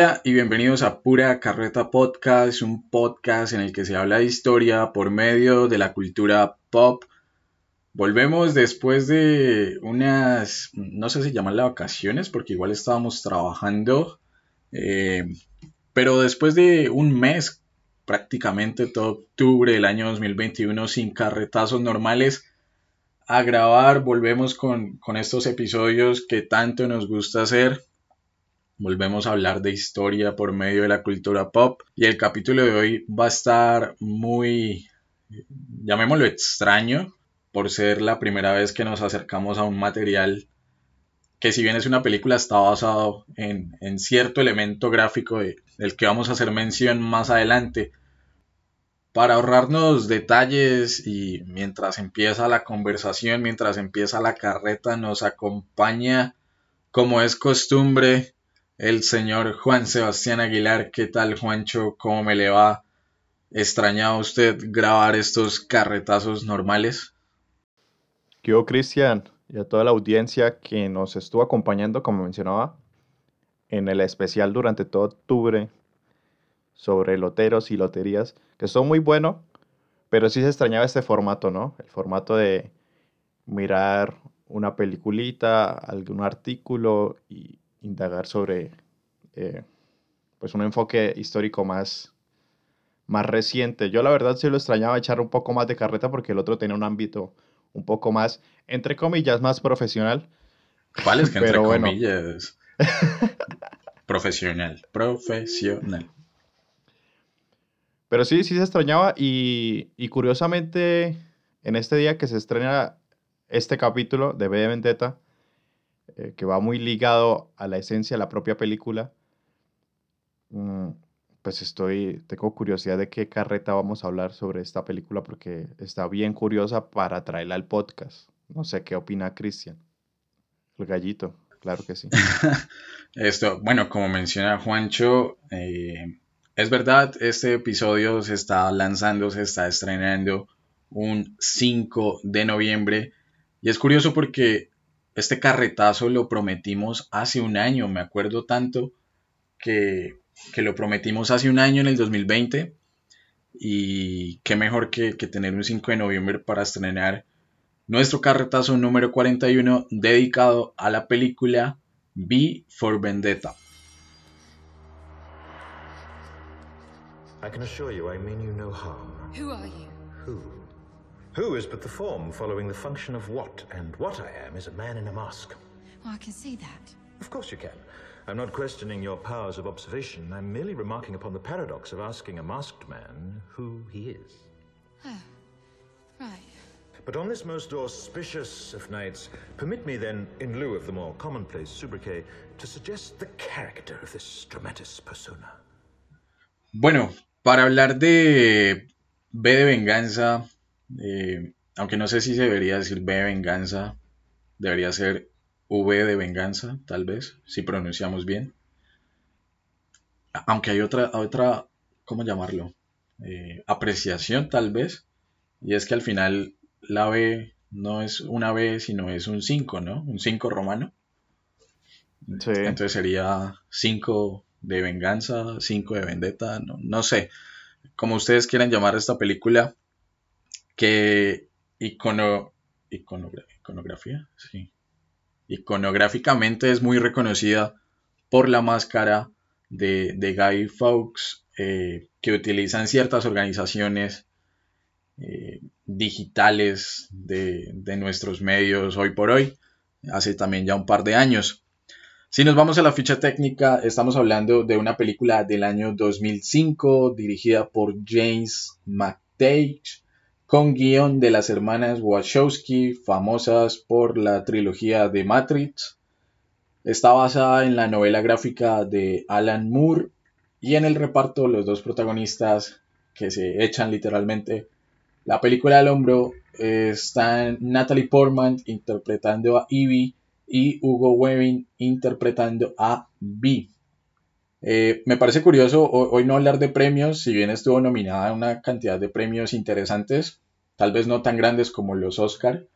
Hola y bienvenidos a Pura Carreta Podcast, un podcast en el que se habla de historia por medio de la cultura pop. Volvemos después de unas, no sé si llaman las vacaciones, porque igual estábamos trabajando, eh, pero después de un mes, prácticamente todo octubre del año 2021, sin carretazos normales, a grabar, volvemos con estos episodios que tanto nos gusta hacer Volvemos a hablar de historia por medio de la cultura pop y el capítulo de hoy va a estar muy, llamémoslo extraño, por ser la primera vez que nos acercamos a un material que si bien es una película está basado en, cierto elemento gráfico del que vamos a hacer mención más adelante. Para ahorrarnos detalles y mientras empieza la conversación, mientras empieza la carreta, nos acompaña, como es costumbre, el señor Juan Sebastián Aguilar. ¿Qué tal, Juancho? ¿Cómo me le va? ¿Extrañaba usted grabar estos carretazos normales? ¿Qué hubo, Cristian? Y a toda la audiencia que nos estuvo acompañando, como mencionaba, en el especial durante todo octubre sobre loteros y loterías, que son muy bueno, pero sí se extrañaba este formato, ¿no? El formato de mirar una peliculita, algún artículo y indagar sobre eh, pues un enfoque histórico más, más reciente. Yo la verdad sí lo extrañaba echar un poco más de carreta porque el otro tenía un ámbito un poco más, entre comillas, más profesional. ¿Cuál es que entre comillas? profesional, profesional. Pero sí, sí se extrañaba y, y, curiosamente en este día que se estrena este capítulo de B de Vendetta, eh, que va muy ligado a la esencia de la propia película, mm, pues estoy, tengo curiosidad de qué carreta vamos a hablar sobre esta película porque está bien curiosa para traerla al podcast. No sé qué opina Cristian. El gallito, claro que sí. Esto, bueno, como menciona Juancho, eh, es verdad, este episodio se está lanzando, se está estrenando un 5 de noviembre. Y es curioso porque este carretazo lo prometimos hace un año, me acuerdo tanto que, lo prometimos hace un año en el 2020 y qué mejor que, tener un 5 de noviembre para estrenar nuestro carretazo número 41 dedicado a la película B for Vendetta. I can assure you I mean you no harm. Who are you? Who? Who is but the form following the function of what, and what I am is a man in a mask. Well, I can see that. Of course you can. I'm not questioning your powers of observation. I'm merely remarking upon the paradox of asking a masked man who he is. Oh, right. But on this most auspicious of nights, permit me then, in lieu of the more commonplace sobriquet, to suggest the character of this dramatis persona. Bueno, para hablar de B de Venganza, Eh, aunque no sé si se debería decir B de venganza, debería ser V de venganza, tal vez, si pronunciamos bien. Aunque hay otra, otra ¿cómo llamarlo? Eh, apreciación, tal vez. Y es que al final la B no es una B, sino es un 5, ¿no? Un 5 romano. Entonces sería 5 de venganza, 5 de vendetta, no, no sé. Como ustedes quieran llamar esta película, que icono, iconografía, sí. iconográficamente es muy reconocida por la máscara de, Guy Fawkes eh, que utilizan ciertas organizaciones eh, digitales de, de, nuestros medios hoy por hoy, hace también ya un par de años. Si nos vamos a la ficha técnica, estamos hablando de una película del año 2005 dirigida por James McTage con guion de las hermanas Wachowski, famosas por la trilogía de Matrix. Está basada en la novela gráfica de Alan Moore y en el reparto los dos protagonistas que se echan literalmente la película al hombro están Natalie Portman interpretando a Evie y Hugo Weaving interpretando a B. Eh, me parece curioso hoy no hablar de premios, si bien estuvo nominada a una cantidad de premios interesantes, tal vez no tan grandes como los Oscar,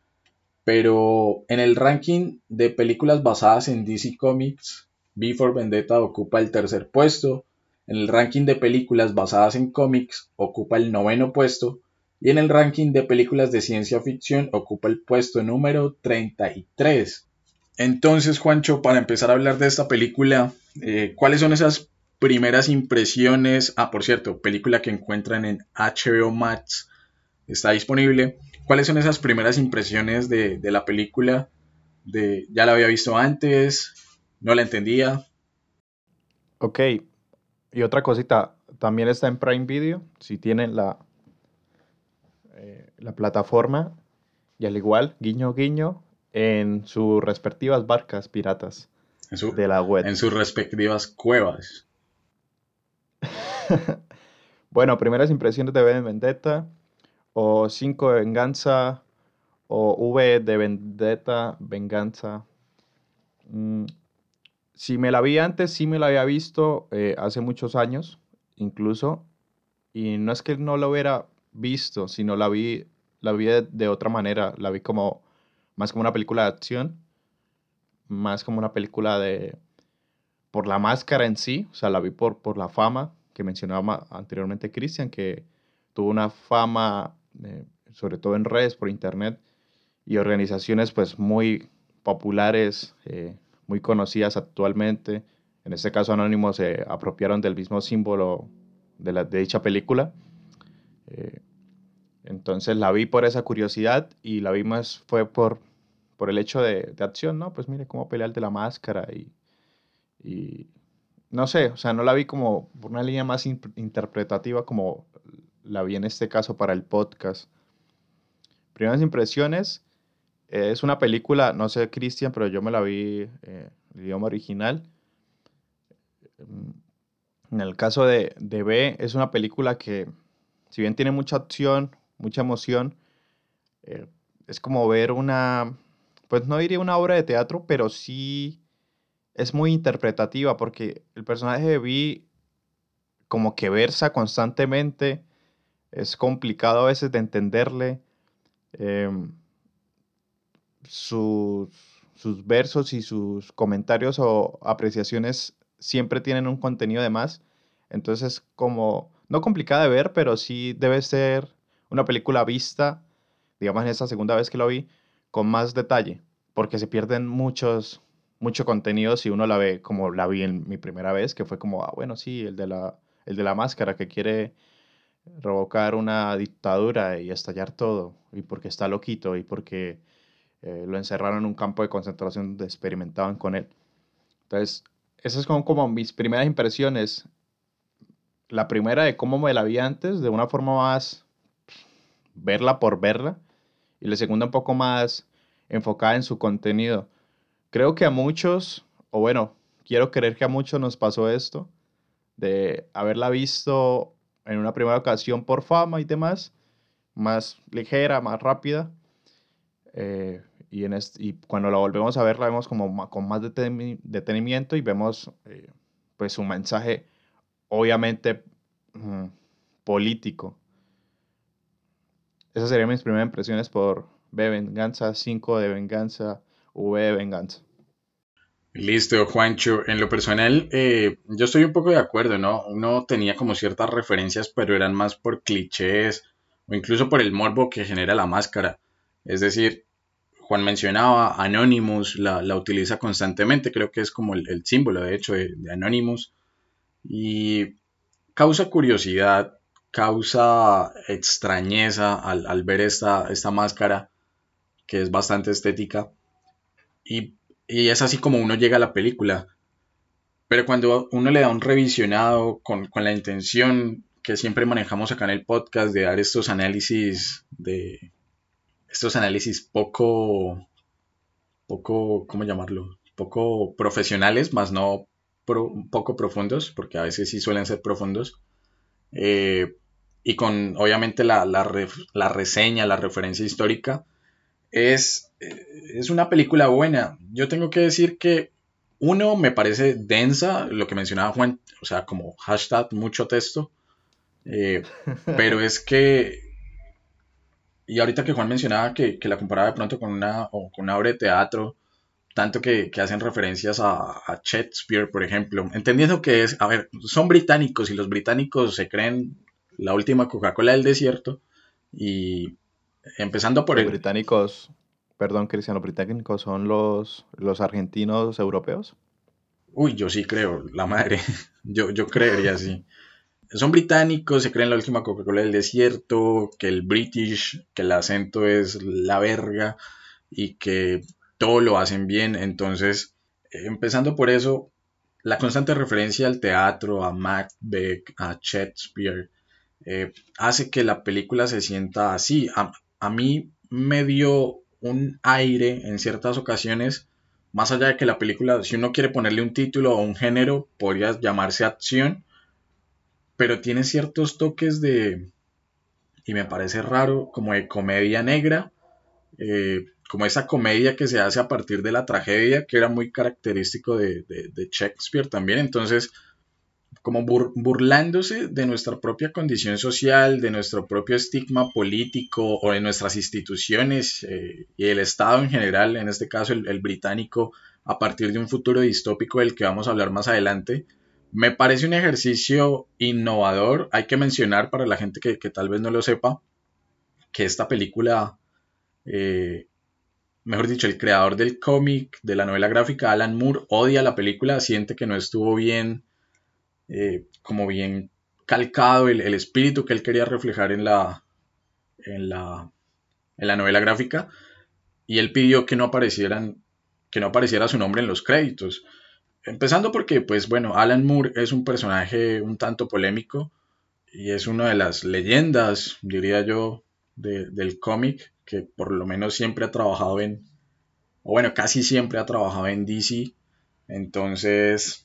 pero en el ranking de películas basadas en DC Comics V for Vendetta ocupa el tercer puesto, en el ranking de películas basadas en cómics ocupa el noveno puesto y en el ranking de películas de ciencia ficción ocupa el puesto número 33. Entonces, Juancho, para empezar a hablar de esta película, eh, ¿cuáles son esas primeras impresiones? Ah, por cierto, película que encuentran en HBO Max, está disponible. ¿Cuáles son esas primeras impresiones de, de la película? De, ¿Ya la había visto antes? ¿No la entendía? Ok, y otra cosita, también está en Prime Video, si tienen la, eh, la plataforma, y al igual, guiño, guiño, en sus respectivas barcas piratas su- de la web. en sus respectivas cuevas. Bueno, primeras impresiones de V de Vendetta, o 5 de Venganza, o V de Vendetta, Venganza. Mm, si me la vi antes, sí me la había visto eh, hace muchos años, incluso. Y no es que no la hubiera visto, sino la vi, la vi de, de otra manera. La vi como más como una película de acción, más como una película de por la máscara en sí, o sea, la vi por, por la fama que mencionaba anteriormente Cristian, que tuvo una fama, eh, sobre todo en redes, por internet, y organizaciones pues muy populares, eh, muy conocidas actualmente. En este caso, Anónimos se apropiaron del mismo símbolo de, la, de dicha película. Eh, entonces la vi por esa curiosidad y la vi más fue por, por el hecho de, de acción, ¿no? Pues mire cómo pelea el de la máscara y, y no sé, o sea, no la vi como por una línea más in- interpretativa como la vi en este caso para el podcast. Primeras impresiones, eh, es una película, no sé, Cristian, pero yo me la vi eh, en idioma original. En el caso de, de B, es una película que, si bien tiene mucha acción, mucha emoción, eh, es como ver una, pues no diría una obra de teatro, pero sí es muy interpretativa porque el personaje de Vi como que versa constantemente, es complicado a veces de entenderle. em, sus, sus versos y sus comentarios o apreciaciones siempre tienen un contenido de más. Entonces, como, no complicada de ver, pero sí debe ser una película vista, digamos en esta segunda vez que lo vi, con más detalle, porque se pierden muchos, mucho contenido si uno la ve como la vi en mi primera vez, que fue como, ah, bueno, sí, el de la, el de la máscara que quiere revocar una dictadura y estallar todo, y porque está loquito, y porque eh, lo encerraron en un campo de concentración donde experimentaban con él. Entonces, esas son como mis primeras impresiones. La primera de cómo me la vi antes, de una forma más verla por verla, y la segunda un poco más enfocada en su contenido. Creo que a muchos, o bueno, quiero creer que a muchos nos pasó esto, de haberla visto en una primera ocasión por fama y demás, más ligera, más rápida, eh, y, cuando la volvemos a ver la vemos como con más deteni- detenimiento y vemos eh, pues un mensaje obviamente mm, político. Esas serían mis primeras impresiones por B Venganza, 5 de Venganza, V de Venganza. Listo, Juancho. En lo personal, eh, yo estoy un poco de acuerdo, ¿no? Uno tenía como ciertas referencias, pero eran más por clichés o incluso por el morbo que genera la máscara. Es decir, Juan mencionaba Anonymous, la, la utiliza constantemente, creo que es como el, símbolo, de hecho, de Anonymous. Y causa curiosidad, causa extrañeza al, al ver esta, esta máscara, que es bastante estética. Y y es así como uno llega a la película. Pero cuando uno le da un revisionado con, con la intención que siempre manejamos acá en el podcast de dar estos análisis de estos análisis poco poco cómo llamarlo poco profesionales más no poco profundos porque a veces sí suelen ser profundos eh, y con obviamente la, la, ref- la reseña la referencia histórica es, eh, es una película buena. Yo tengo que decir que uno me parece densa, lo que mencionaba Juan, o sea, como hashtag mucho texto, eh, pero es que, y ahorita que Juan mencionaba que, que la comparaba de pronto con una, o con una obra de teatro, tanto que, que hacen referencias a, a, Shakespeare, por ejemplo, entendiendo que es, a ver, son británicos y los británicos se creen la última Coca-Cola del desierto y empezando por los el... británicos, perdón Cristiano, británicos son los, los argentinos europeos. Uy, yo sí creo, la madre, yo, yo creería así. Son británicos, se creen la última Coca-Cola del desierto, que el British, que el acento es la verga y que todo lo hacen bien. Entonces, empezando por eso, la constante referencia al teatro, a Macbeth, a Shakespeare, eh, hace que la película se sienta así. A, a, mí me dio un aire en ciertas ocasiones, más allá de que la película, si uno quiere ponerle un título o un género, podría llamarse acción, pero tiene ciertos toques de, y me parece raro, como de comedia negra, eh, como esa comedia que se hace a partir de la tragedia, que era muy característico de, de, de Shakespeare también. Entonces, como bur burlándose de nuestra propia condición social, de nuestro propio estigma político o de nuestras instituciones eh, y el Estado en general, en este caso el, británico, a partir de un futuro distópico del que vamos a hablar más adelante. Me parece un ejercicio innovador. Hay que mencionar para la gente que, que tal vez no lo sepa que esta película eh, mejor dicho, el creador del cómic, de la novela gráfica, Alan Moore, odia la película, siente que no estuvo bien, eh, como bien calcado el, espíritu que él quería reflejar en la, en la, en la novela gráfica, y él pidió que no aparecieran, que no apareciera su nombre en los créditos. Empezando porque, pues bueno, Alan Moore es un personaje un tanto polémico y es una de las leyendas, diría yo, de, del cómic que por lo menos siempre ha trabajado en, o bueno, casi siempre ha trabajado en DC. Entonces,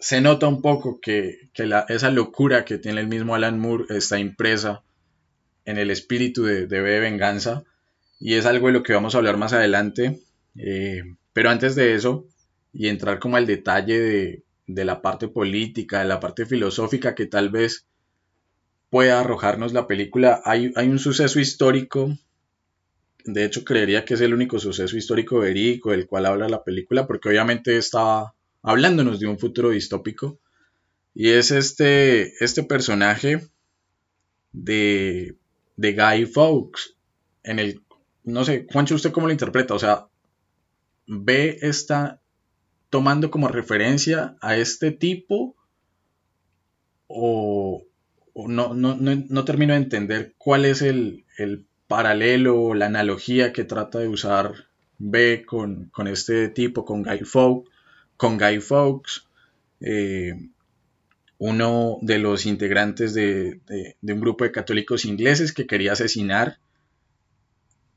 se nota un poco que, que la, esa locura que tiene el mismo Alan Moore está impresa en el espíritu de, de B de Venganza. Y es algo de lo que vamos a hablar más adelante. Eh, pero antes de eso, y entrar como al detalle de, de la parte política, de la parte filosófica que tal vez pueda arrojarnos la película, hay, hay un suceso histórico de hecho creería que es el único suceso histórico verídico del cual habla la película, porque obviamente está hablándonos de un futuro distópico. Y es este, este personaje de, de Guy Fawkes, en el, no sé, Juancho, ¿usted cómo lo interpreta? O sea, ve está tomando como referencia a este tipo o, o no, no, no, no, termino de entender cuál es el, el paralelo, la analogía que trata de usar B con, con este tipo, con Guy Fawkes, con Guy Fawkes eh, uno de los integrantes de, de, un grupo de católicos ingleses que quería asesinar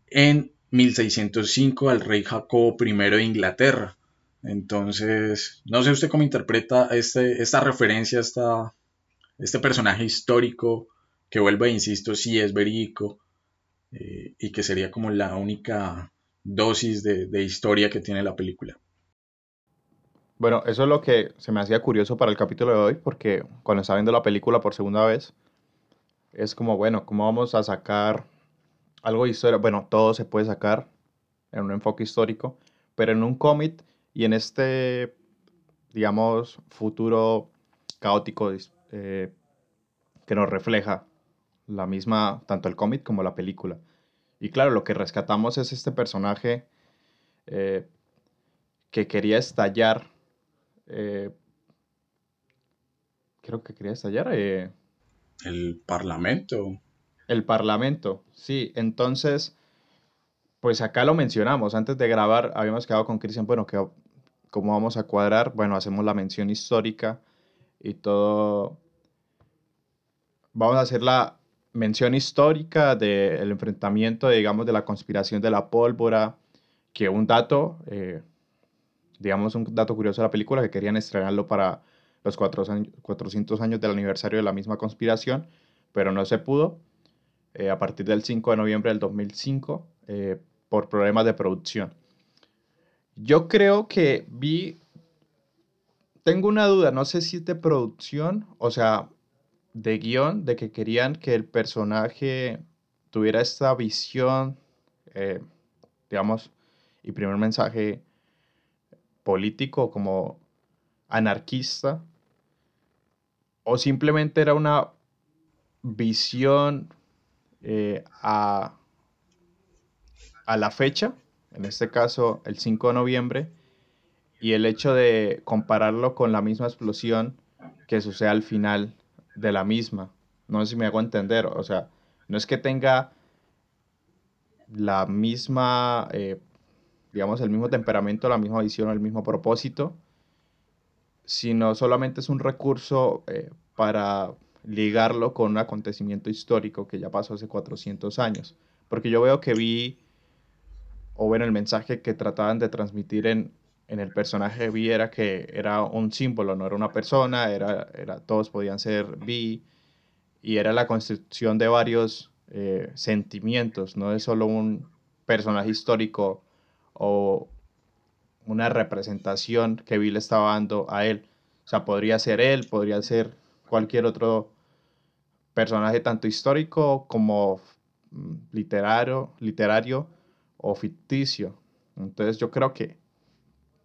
en 1605 al rey Jacobo I de Inglaterra. Entonces, no sé usted cómo interpreta este, esta referencia, esta, este personaje histórico que vuelvo, insisto, sí es verídico, eh, y que sería como la única dosis de, de, historia que tiene la película. Bueno, eso es lo que se me hacía curioso para el capítulo de hoy, porque cuando estaba viendo la película por segunda vez, es como, bueno, ¿cómo vamos a sacar algo de historia? Bueno, todo se puede sacar en un enfoque histórico, pero en un cómic y en este, digamos, futuro caótico eh, que nos refleja la misma, tanto el cómic como la película. Y claro, lo que rescatamos es este personaje eh, que quería estallar. Eh, creo que quería estallar. Eh, el Parlamento. El Parlamento, sí. Entonces, pues acá lo mencionamos. Antes de grabar, habíamos quedado con Cristian, bueno, que cómo vamos a cuadrar. Bueno, hacemos la mención histórica y todo. Vamos a hacer la, mención histórica del enfrentamiento, digamos, de la conspiración de la pólvora, que un dato, eh, digamos, un dato curioso de la película, que querían estrenarlo para los 400 años del aniversario de la misma conspiración, pero no se pudo eh, a partir del 5 de noviembre del 2005 eh, por problemas de producción. Yo creo que vi, tengo una duda, no sé si es de producción, o sea, de guion, de que querían que el personaje tuviera esta visión, eh, digamos, y primer mensaje político, como anarquista, o simplemente era una visión eh, a, a la fecha, en este caso el 5 de noviembre, y el hecho de compararlo con la misma explosión que sucede al final de la misma. No sé si me hago entender, o sea, no es que tenga la misma, eh, digamos, el mismo temperamento, la misma visión, el mismo propósito, sino solamente es un recurso eh, para ligarlo con un acontecimiento histórico que ya pasó hace 400 años. Porque yo veo que vi, o bueno, el mensaje que trataban de transmitir en, en el personaje Vi era que era un símbolo, no era una persona, era, era, todos podían ser Vi, y era la construcción de varios eh, sentimientos, no es solo un personaje histórico o una representación que Vi le estaba dando a él. O sea, podría ser él, podría ser cualquier otro personaje, tanto histórico como mm, literario, literario o ficticio. Entonces yo creo que,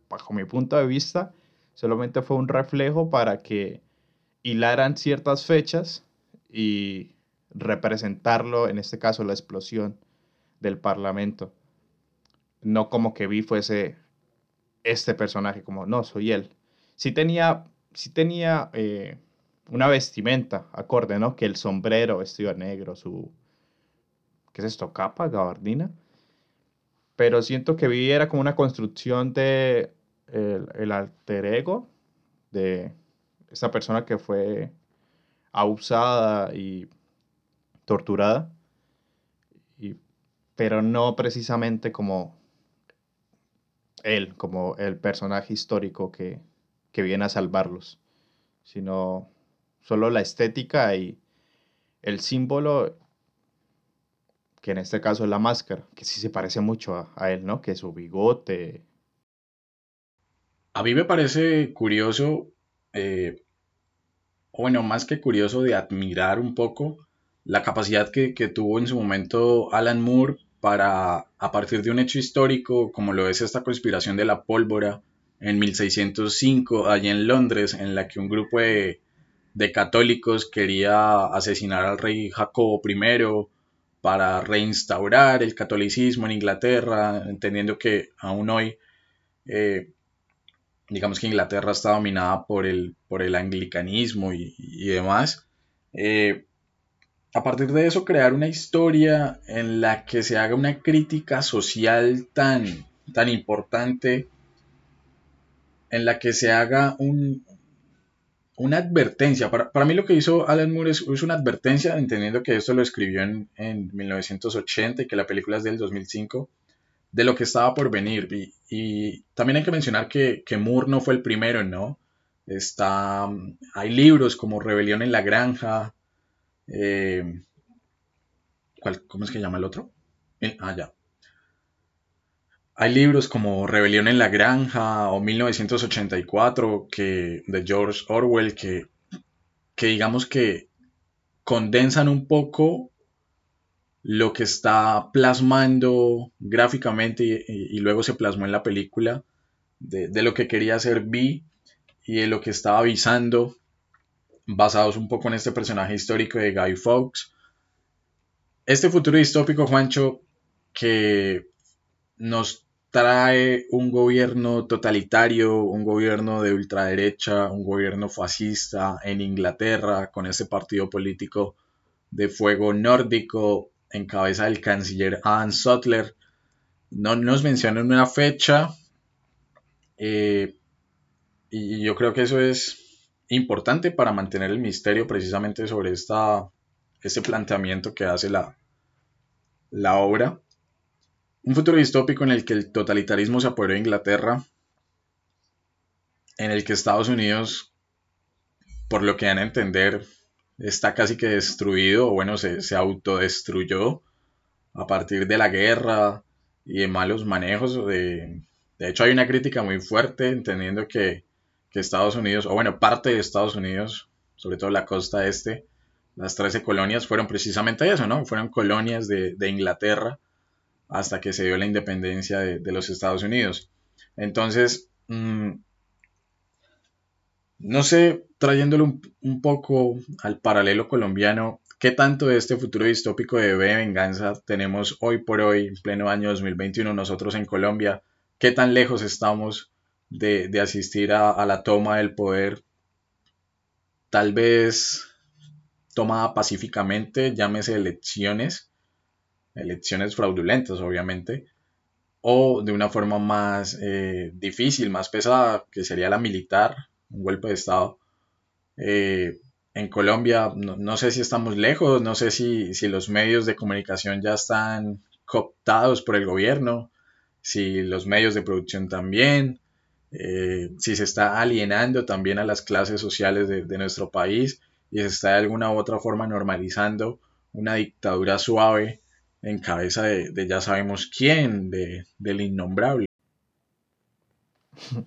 bajo mi punto de vista, solamente fue un reflejo para que hilaran ciertas fechas y representarlo, en este caso la explosión del Parlamento. No como que vi fuese este personaje, como no, soy él. Sí tenía, sí tenía eh, una vestimenta acorde, ¿no? Que el sombrero vestido negro, su... ¿Qué es esto? ¿Capa? ¿Gabardina? Pero siento que vi era como una construcción de el, alter ego de esa persona que fue abusada y torturada, y, pero no precisamente como él, como el personaje histórico que, que viene a salvarlos, sino solo la estética y el símbolo, que en este caso es la máscara, que sí se parece mucho a, él, ¿no? Que su bigote. A mí me parece curioso, eh, bueno, más que curioso de admirar un poco la capacidad que, que tuvo en su momento Alan Moore para, a partir de un hecho histórico, como lo es esta conspiración de la pólvora en 1605, allá en Londres, en la que un grupo de, de católicos quería asesinar al rey Jacobo I para reinstaurar el catolicismo en Inglaterra, entendiendo que aún hoy, eh, digamos que Inglaterra está dominada por el, por el anglicanismo y, demás. Eh, a partir de eso, crear una historia en la que se haga una crítica social tan, tan importante, en la que se haga un, una advertencia. Para, mí lo que hizo Alan Moore es, una advertencia, entendiendo que esto lo escribió en, 1980 y que la película es del 2005, de lo que estaba por venir. Y, también hay que mencionar que, Moore no fue el primero, ¿no? Está, hay libros como Rebelión en la Granja. Eh, ¿Cómo es que llama el otro? Eh, ah, ya. Hay libros como Rebelión en la Granja o 1984 que, de George Orwell que, que digamos que condensan un poco lo que está plasmando gráficamente y, luego se plasmó en la película de, lo que quería hacer Vi y de lo que estaba avisando basados un poco en este personaje histórico de Guy Fawkes. Este futuro distópico, Juancho, que nos trae un gobierno totalitario, un gobierno de ultraderecha, un gobierno fascista en Inglaterra, con ese partido político de fuego nórdico en cabeza del canciller Anne Sutler. No nos mencionan una fecha eh, y yo creo que eso es importante para mantener el misterio precisamente sobre esta, este planteamiento que hace la, la obra. Un futuro distópico en el que el totalitarismo se apoderó de Inglaterra, en el que Estados Unidos, por lo que dan a entender, está casi que destruido, o bueno, se, autodestruyó a partir de la guerra y de malos manejos. De, de hecho, hay una crítica muy fuerte, entendiendo que, Estados Unidos, o bueno, parte de Estados Unidos, sobre todo la costa este, las 13 colonias fueron precisamente eso, ¿no? Fueron colonias de, de Inglaterra hasta que se dio la independencia de, los Estados Unidos. Entonces, mm, no sé, trayéndolo un, un poco al paralelo colombiano, ¿qué tanto de este futuro distópico de B de venganza tenemos hoy por hoy, en pleno año 2021, nosotros en Colombia? ¿Qué tan lejos estamos de, de asistir a, a la toma del poder? Tal vez tomada pacíficamente, llámese elecciones, elecciones fraudulentas obviamente, o de una forma más eh, difícil, más pesada, que sería la militar, un golpe de Estado. Eh, en Colombia no, no, sé si estamos lejos, no sé si, si, los medios de comunicación ya están cooptados por el gobierno, si los medios de producción también, eh, si se está alienando también a las clases sociales de, nuestro país y se está de alguna u otra forma normalizando una dictadura suave en cabeza de, ya sabemos quién, de, del innombrable.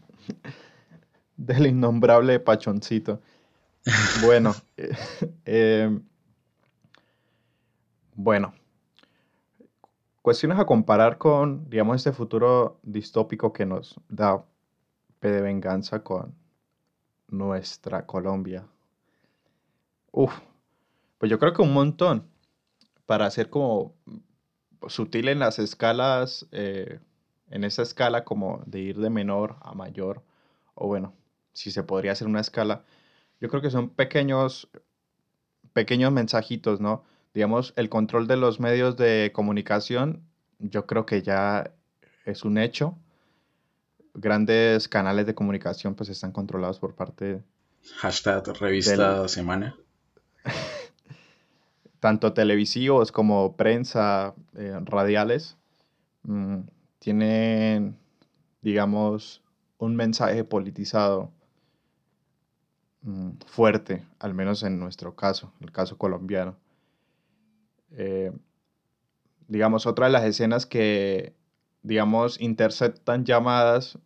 del innombrable pachoncito. Bueno, eh, bueno, cuestiones a comparar con, digamos, este futuro distópico que nos da De venganza con nuestra Colombia. Uf, pues yo creo que un montón para ser como sutil en las escalas, eh, en esa escala como de ir de menor a mayor, o bueno, si se podría hacer una escala, yo creo que son pequeños, pequeños mensajitos, ¿no? Digamos, el control de los medios de comunicación, yo creo que ya es un hecho. Grandes canales de comunicación pues están controlados por parte... Hashtag revista del- semana. tanto televisivos como prensa, eh, radiales, mm, tienen, digamos, un mensaje politizado mm, fuerte, al menos en nuestro caso, el caso colombiano. Eh, digamos, otra de las escenas que, digamos, interceptan llamadas,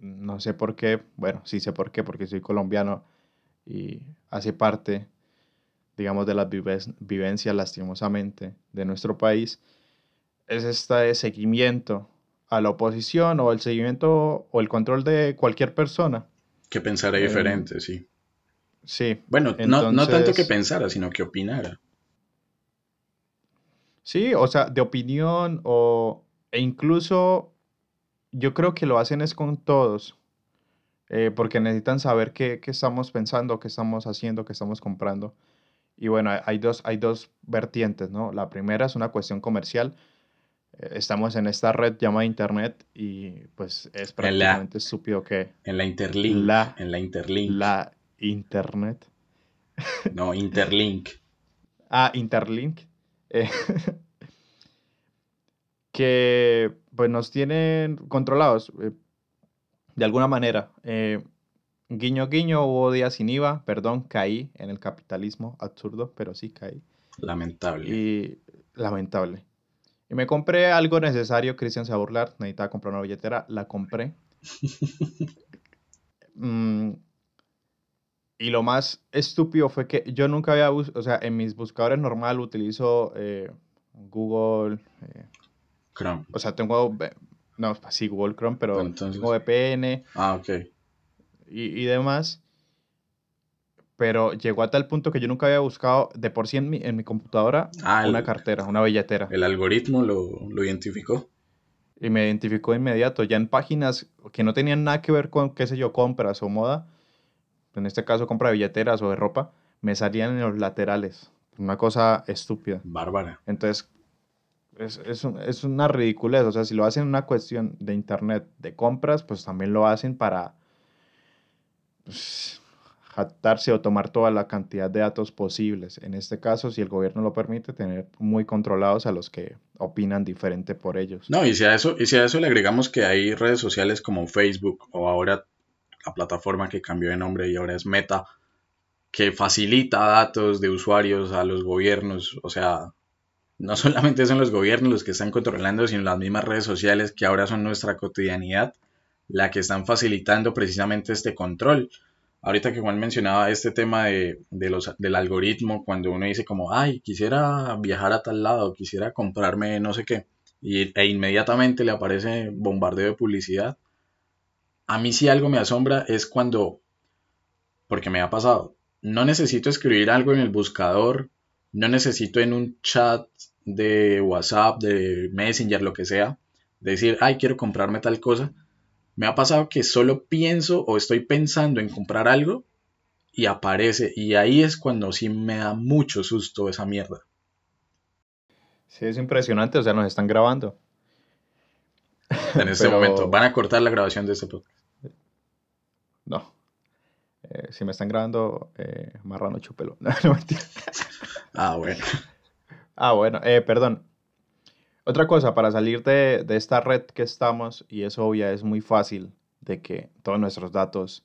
no sé por qué, bueno, sí sé por qué, porque soy colombiano y hace parte digamos, de las vivencias lastimosamente de nuestro país, es este seguimiento a la oposición o el seguimiento o el control de cualquier persona. Que pensara Em, diferente, sí. Sí, Bueno, no, no tanto que pensara, sino que opinara. sí, o sea, de opinión o, e incluso yo creo que lo hacen es con todos, eh, porque necesitan saber qué, qué estamos pensando, qué estamos haciendo, qué estamos comprando. Y bueno, hay- dos, hay dos vertientes, ¿no? La primera es una cuestión comercial. Eh, Estamos en esta red llamada Internet y pues es la- prácticamente estúpido que En la Interlink. La- en la Interlink. la Internet, No, Interlink. ah, Interlink, eh, que pues nos tienen controlados eh, de alguna manera. Eh, guiño, guiño, hubo días sin IVA, perdón, caí en el capitalismo absurdo, pero sí caí. Lamentable. Y lamentable. Y me compré algo necesario, Cristian se va a burlar, necesitaba comprar una billetera, la compré. Mm, y lo más estúpido fue que yo nunca había, o sea, en mis buscadores normal utilizo eh, Google, eh, Chrome. o sea, tengo, ve- no, sí, Google Chrome, pero entonces- tengo VPN Ah, ok. y, y demás. Pero llegó a tal punto que yo nunca había buscado de por sí en mi, en mi computadora Ah, una el- cartera, una billetera. El algoritmo lo, lo identificó. Y me identificó de inmediato, ya en páginas que no tenían nada que ver con, qué sé yo, compras o moda, en este caso compra de billeteras o de ropa, me salían en los laterales. Una cosa estúpida. Bárbara. Entonces, es, es, un- es una ridiculez. O sea, si lo hacen una cuestión de internet, de compras, pues también lo hacen para pues, jactarse o tomar toda la cantidad de datos posibles. En este caso, si el gobierno lo permite, tener muy controlados a los que opinan diferente por ellos. No, y si a eso, y si a eso le agregamos que hay redes sociales como Facebook o ahora la plataforma que cambió de nombre y ahora es Meta, que facilita datos de usuarios a los gobiernos, o sea, no solamente son los gobiernos los que están controlando, sino las mismas redes sociales que ahora son nuestra cotidianidad, la que están facilitando precisamente este control. Ahorita que Juan mencionaba este tema de, de los, del algoritmo, cuando uno dice como, ay, quisiera viajar a tal lado, quisiera comprarme no sé qué, y, e inmediatamente le aparece bombardeo de publicidad. a mí sí algo me asombra es cuando, porque me ha pasado, no necesito escribir algo en el buscador, no necesito en un chat de WhatsApp, de Messenger, lo que sea, decir, ay, quiero comprarme tal cosa. Me ha pasado que solo pienso o estoy pensando en comprar algo y aparece. Y ahí es cuando sí me da mucho susto esa mierda. Sí, es impresionante, o sea, nos están grabando. En este Pero- momento. Van a cortar la grabación de este podcast. No. Eh, si me están grabando, eh, marrano chúpelo. No, no, mentira. Ah, bueno. Ah, bueno, eh, perdón. Otra cosa, para salir de, de esta red que estamos, y es obvia, es muy fácil de que todos nuestros datos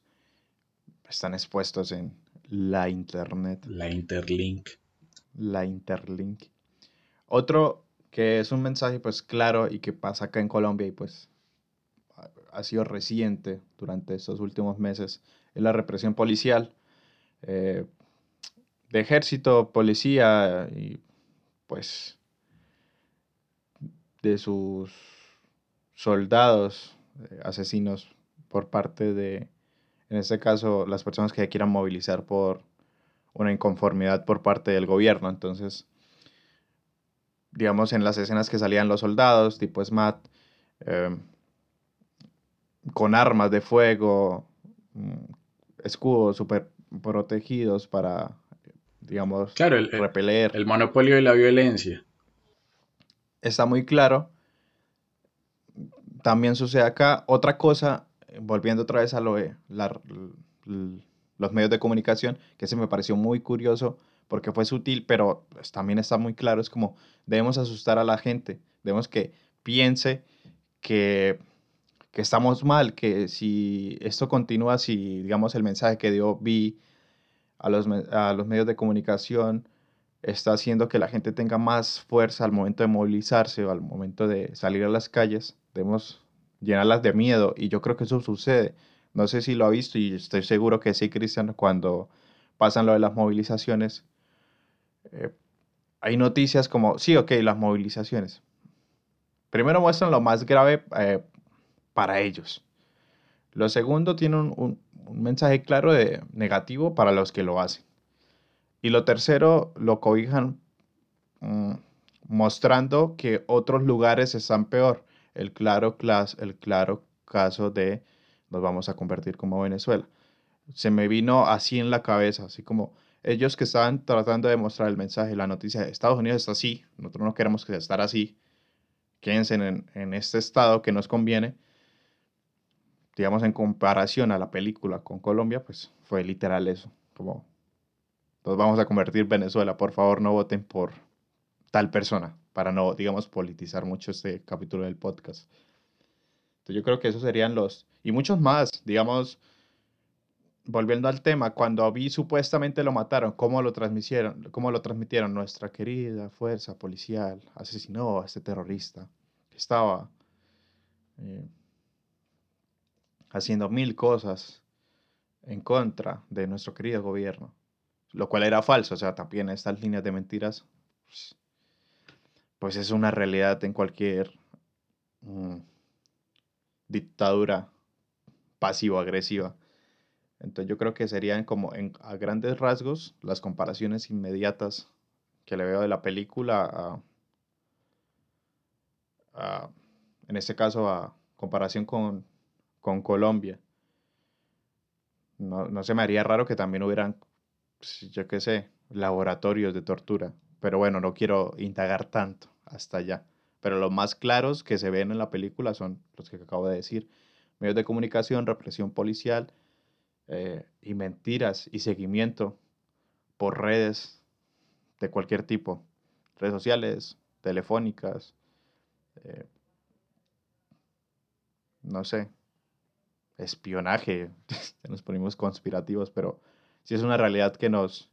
están expuestos en la internet, La interlink. la interlink. Otro que es un mensaje pues claro y que pasa acá en Colombia y pues ha- sido reciente durante estos últimos meses es la represión policial eh, de ejército, policía y pues de sus soldados eh, asesinos por parte de, en este caso, las personas que quieran movilizar por una inconformidad por parte del gobierno. Entonces, digamos, en las escenas que salían los soldados, tipo SMAT, eh, con armas de fuego, mm, escudos súper protegidos para, digamos, Claro, el, el- repeler. el monopolio de la violencia. está muy claro. También sucede acá. Otra cosa, volviendo otra vez a lo de la- los medios de comunicación, que se me pareció muy curioso porque fue sutil, pero pues, también está muy claro, es como debemos asustar a la gente, debemos que piense que, que estamos mal, que si esto continúa, si digamos el mensaje que dio Vi a los, a los medios de comunicación está haciendo que la gente tenga más fuerza al momento de movilizarse o al momento de salir a las calles. Debemos llenarlas de miedo y yo creo que eso sucede. No sé si lo ha visto y estoy seguro que sí, Cristian, cuando pasan lo de las movilizaciones. eh, hay noticias como, sí, ok, las movilizaciones. Primero muestran lo más grave eh, para ellos. Lo segundo tiene un, un- un mensaje claro de negativo para los que lo hacen. Y lo tercero, lo cobijan mm, mostrando que otros lugares están peor. El claro, clas- el claro caso de nos vamos a convertir como Venezuela. Se me vino así en la cabeza, así como ellos que estaban tratando de mostrar el mensaje, la noticia de Estados Unidos está así, nosotros no queremos que estar así, quédense en, en este estado que nos conviene. Digamos, en comparación a la película con Colombia, pues fue literal eso, como nos vamos a convertir Venezuela. Por favor, no voten por tal persona, para no, digamos, politizar mucho este capítulo del podcast. Entonces yo creo que esos serían los... Y muchos más, digamos, volviendo al tema, cuando a Vi supuestamente lo mataron, ¿cómo lo transmitieron? ¿Cómo lo transmitieron? Nuestra querida fuerza policial asesinó a este terrorista que estaba eh, haciendo mil cosas en contra de nuestro querido gobierno lo cual era falso, o sea, también estas líneas de mentiras, pues, pues es una realidad en cualquier mm, dictadura pasivo-agresiva. Entonces yo creo que serían como en- a grandes rasgos las comparaciones inmediatas que le veo de la película a, a- en este caso a comparación con, con Colombia. No, no se me haría raro que también hubieran pues, yo qué sé, laboratorios de tortura. Pero bueno, no quiero indagar tanto hasta allá. Pero los más claros que se ven en la película son los que acabo de decir. Medios de comunicación, represión policial eh, y mentiras y seguimiento por redes de cualquier tipo. Redes sociales, telefónicas, eh, no sé, espionaje. Nos ponemos conspirativos, pero sí es una realidad que nos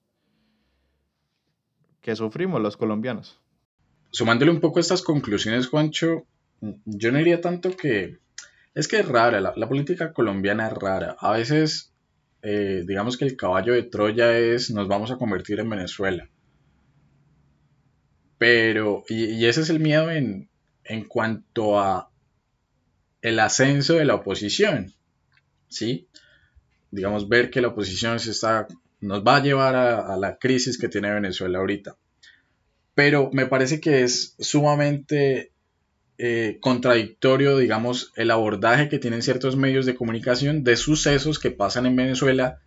que sufrimos los colombianos. Sumándole un poco estas conclusiones, Juancho, yo no diría tanto que... Es que es rara, la, la política colombiana es rara. A veces, eh, digamos que el caballo de Troya es nos vamos a convertir en Venezuela. Pero, y, y ese es el miedo en, en cuanto a el ascenso de la oposición. ¿Sí? Digamos, ver que la oposición se está, nos va a llevar a, la crisis que tiene Venezuela ahorita. Pero me parece que es sumamente eh, contradictorio, digamos, el abordaje que tienen ciertos medios de comunicación de sucesos que pasan en Venezuela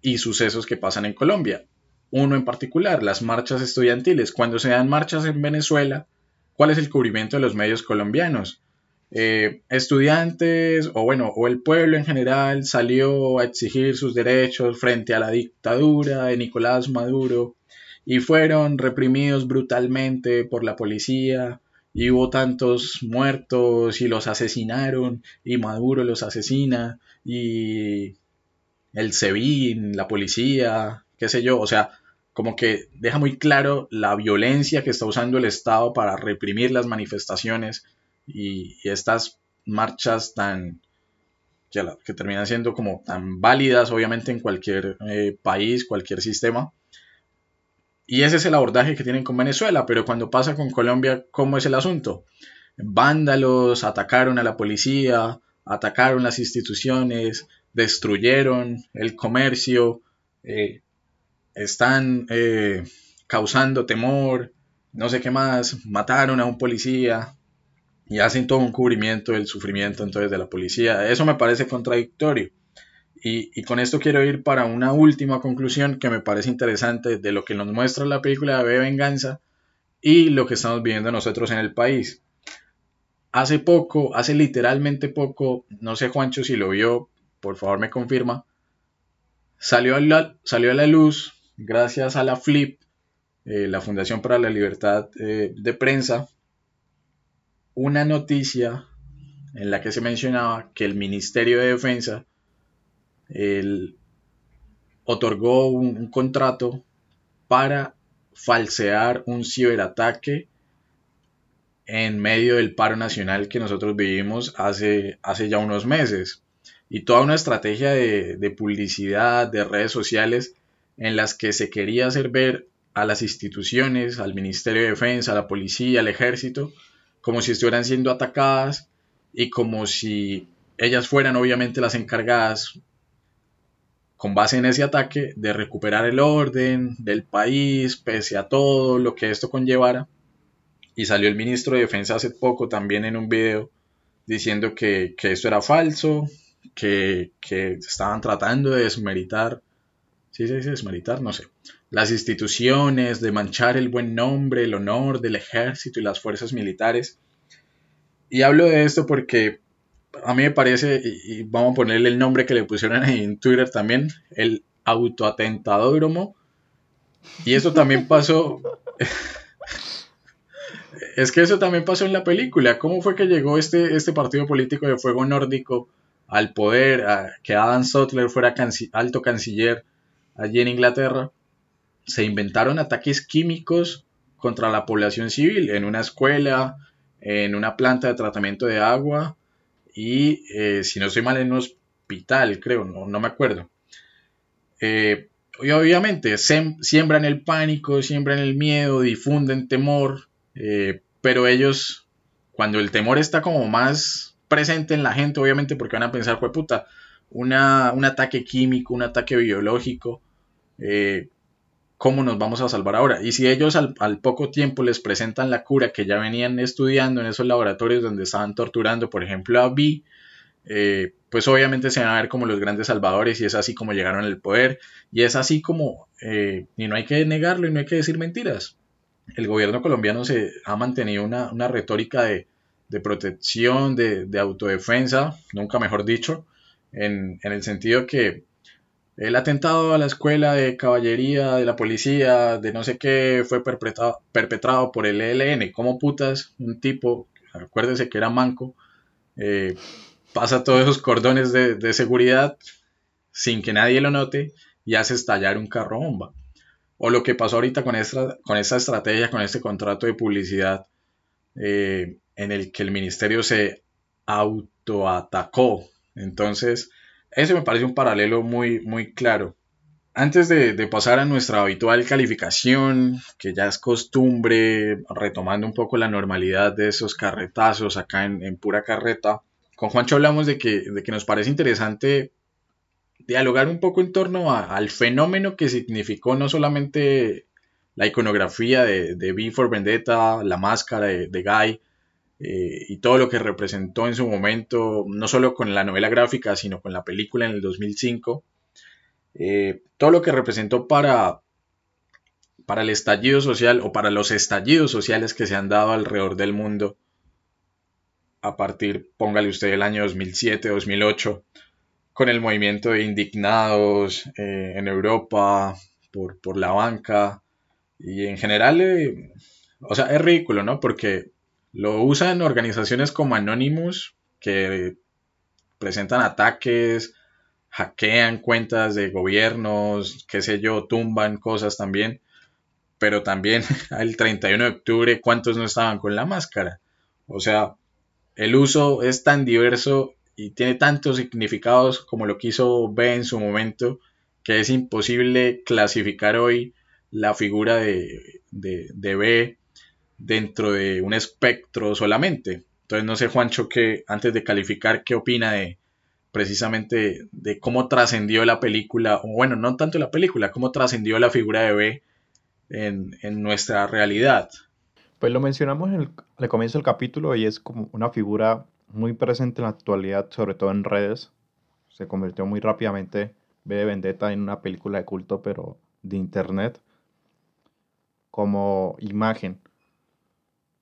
y sucesos que pasan en Colombia. Uno en particular, las marchas estudiantiles. Cuando se dan marchas en Venezuela, ¿cuál es el cubrimiento de los medios colombianos? Eh, estudiantes o bueno, o el pueblo en general salió a exigir sus derechos frente a la dictadura de Nicolás Maduro y fueron reprimidos brutalmente por la policía y hubo tantos muertos y los asesinaron y Maduro los asesina y el SEBIN, la policía, qué sé yo, o sea, como que deja muy claro la violencia que está usando el Estado para reprimir las manifestaciones y, estas marchas tan que, que, terminan siendo como tan válidas obviamente en cualquier eh, país, cualquier sistema y ese es el abordaje que tienen con Venezuela, pero cuando pasa con Colombia, ¿cómo es el asunto? Vándalos atacaron a la policía, atacaron las instituciones, destruyeron el comercio, eh, están eh, causando temor, no sé qué más, mataron a un policía y hacen todo un cubrimiento del sufrimiento entonces de la policía. Eso me parece contradictorio. Y, con esto quiero ir para una última conclusión que me parece interesante de lo que nos muestra la película de Venganza y lo que estamos viviendo nosotros en el país. Hace poco, hace literalmente poco, no sé Juancho si lo vio, por favor me confirma, salió a la, salió a la luz gracias a la FLIP, eh, la Fundación para la Libertad eh, de Prensa, una noticia en la que se mencionaba que el Ministerio de Defensa él otorgó un, contrato para falsear un ciberataque en medio del paro nacional que nosotros vivimos hace, hace ya unos meses. Y toda una estrategia de, de, publicidad, de redes sociales, en las que se quería hacer ver a las instituciones, al Ministerio de Defensa, a la policía, al ejército, como si estuvieran siendo atacadas y como si ellas fueran obviamente las encargadas con base en ese ataque, de recuperar el orden del país, pese a todo lo que esto conllevara. Y salió el ministro de Defensa hace poco también en un video diciendo que, esto era falso, que, estaban tratando de desmeritar, ¿sí se dice desmeritar? No sé, las instituciones, de manchar el buen nombre, el honor del ejército y las fuerzas militares. Y hablo de esto porque a mí me parece, y, vamos a ponerle el nombre que le pusieron en Twitter también, el autoatentadódromo. Y eso también pasó. es que eso también pasó en la película. ¿Cómo fue que llegó este, este partido político de fuego nórdico al poder, que Adam Sutler fuera alto canciller allí en Inglaterra? Se inventaron ataques químicos contra la población civil en una escuela, en una planta de tratamiento de agua, y eh, si no estoy mal en un hospital, creo, no, no me acuerdo. Eh, y obviamente siembran el pánico, siembran el miedo, difunden temor, eh, pero ellos, cuando el temor está como más presente en la gente, obviamente porque van a pensar, fue puta, una, un ataque químico, un ataque biológico, ¿cómo nos vamos a salvar ahora? Y si ellos al, poco tiempo les presentan la cura que ya venían estudiando en esos laboratorios donde estaban torturando, por ejemplo, a Vi, eh, pues obviamente se van a ver como los grandes salvadores y es así como llegaron al poder y es así como, eh, y no hay que negarlo y no hay que decir mentiras. El gobierno colombiano se ha mantenido una, retórica de, protección, de, autodefensa, nunca mejor dicho, en, en el sentido que el atentado a la escuela de caballería de la policía, de no sé qué, fue perpetrado, perpetrado por el ELN. ¿Cómo putas un tipo, acuérdese que era manco, eh, pasa todos esos cordones de, seguridad sin que nadie lo note y hace estallar un carro bomba? O lo que pasó ahorita con esta, con esta estrategia, con este contrato de publicidad eh, en el que el ministerio se autoatacó. Entonces, ese me parece un paralelo muy, muy claro. Antes de, pasar a nuestra habitual calificación, que ya es costumbre, retomando un poco la normalidad de esos carretazos acá en, pura carreta, con Juancho hablamos de que, de que nos parece interesante dialogar un poco en torno al fenómeno que significó no solamente la iconografía de, de for Vendetta, la máscara de, Guy eh, y todo lo que representó en su momento, no solo con la novela gráfica, sino con la película en el 2005, eh, todo lo que representó para, para el estallido social o para los estallidos sociales que se han dado alrededor del mundo a partir, póngale usted, del año 2007, 2008, con el movimiento de indignados eh, en Europa por, por, la banca y en general, eh, o sea, es ridículo, ¿no? Porque lo usan organizaciones como Anonymous que presentan ataques, hackean cuentas de gobiernos, qué sé yo, tumban cosas también, pero también el 31 de octubre, ¿cuántos no estaban con la máscara? O sea, el uso es tan diverso y tiene tantos significados como lo quiso B en su momento, que es imposible clasificar hoy la figura de, de, B dentro de un espectro solamente. Entonces no sé, Juancho, que antes de calificar, ¿qué opina de precisamente de cómo trascendió la película, o bueno, no tanto la película, cómo trascendió la figura de B en, en nuestra realidad? Pues lo mencionamos en el, al comienzo del capítulo y es como una figura muy presente en la actualidad, sobre todo en redes. Se convirtió muy rápidamente B de Vendetta en una película de culto, pero de internet, como imagen.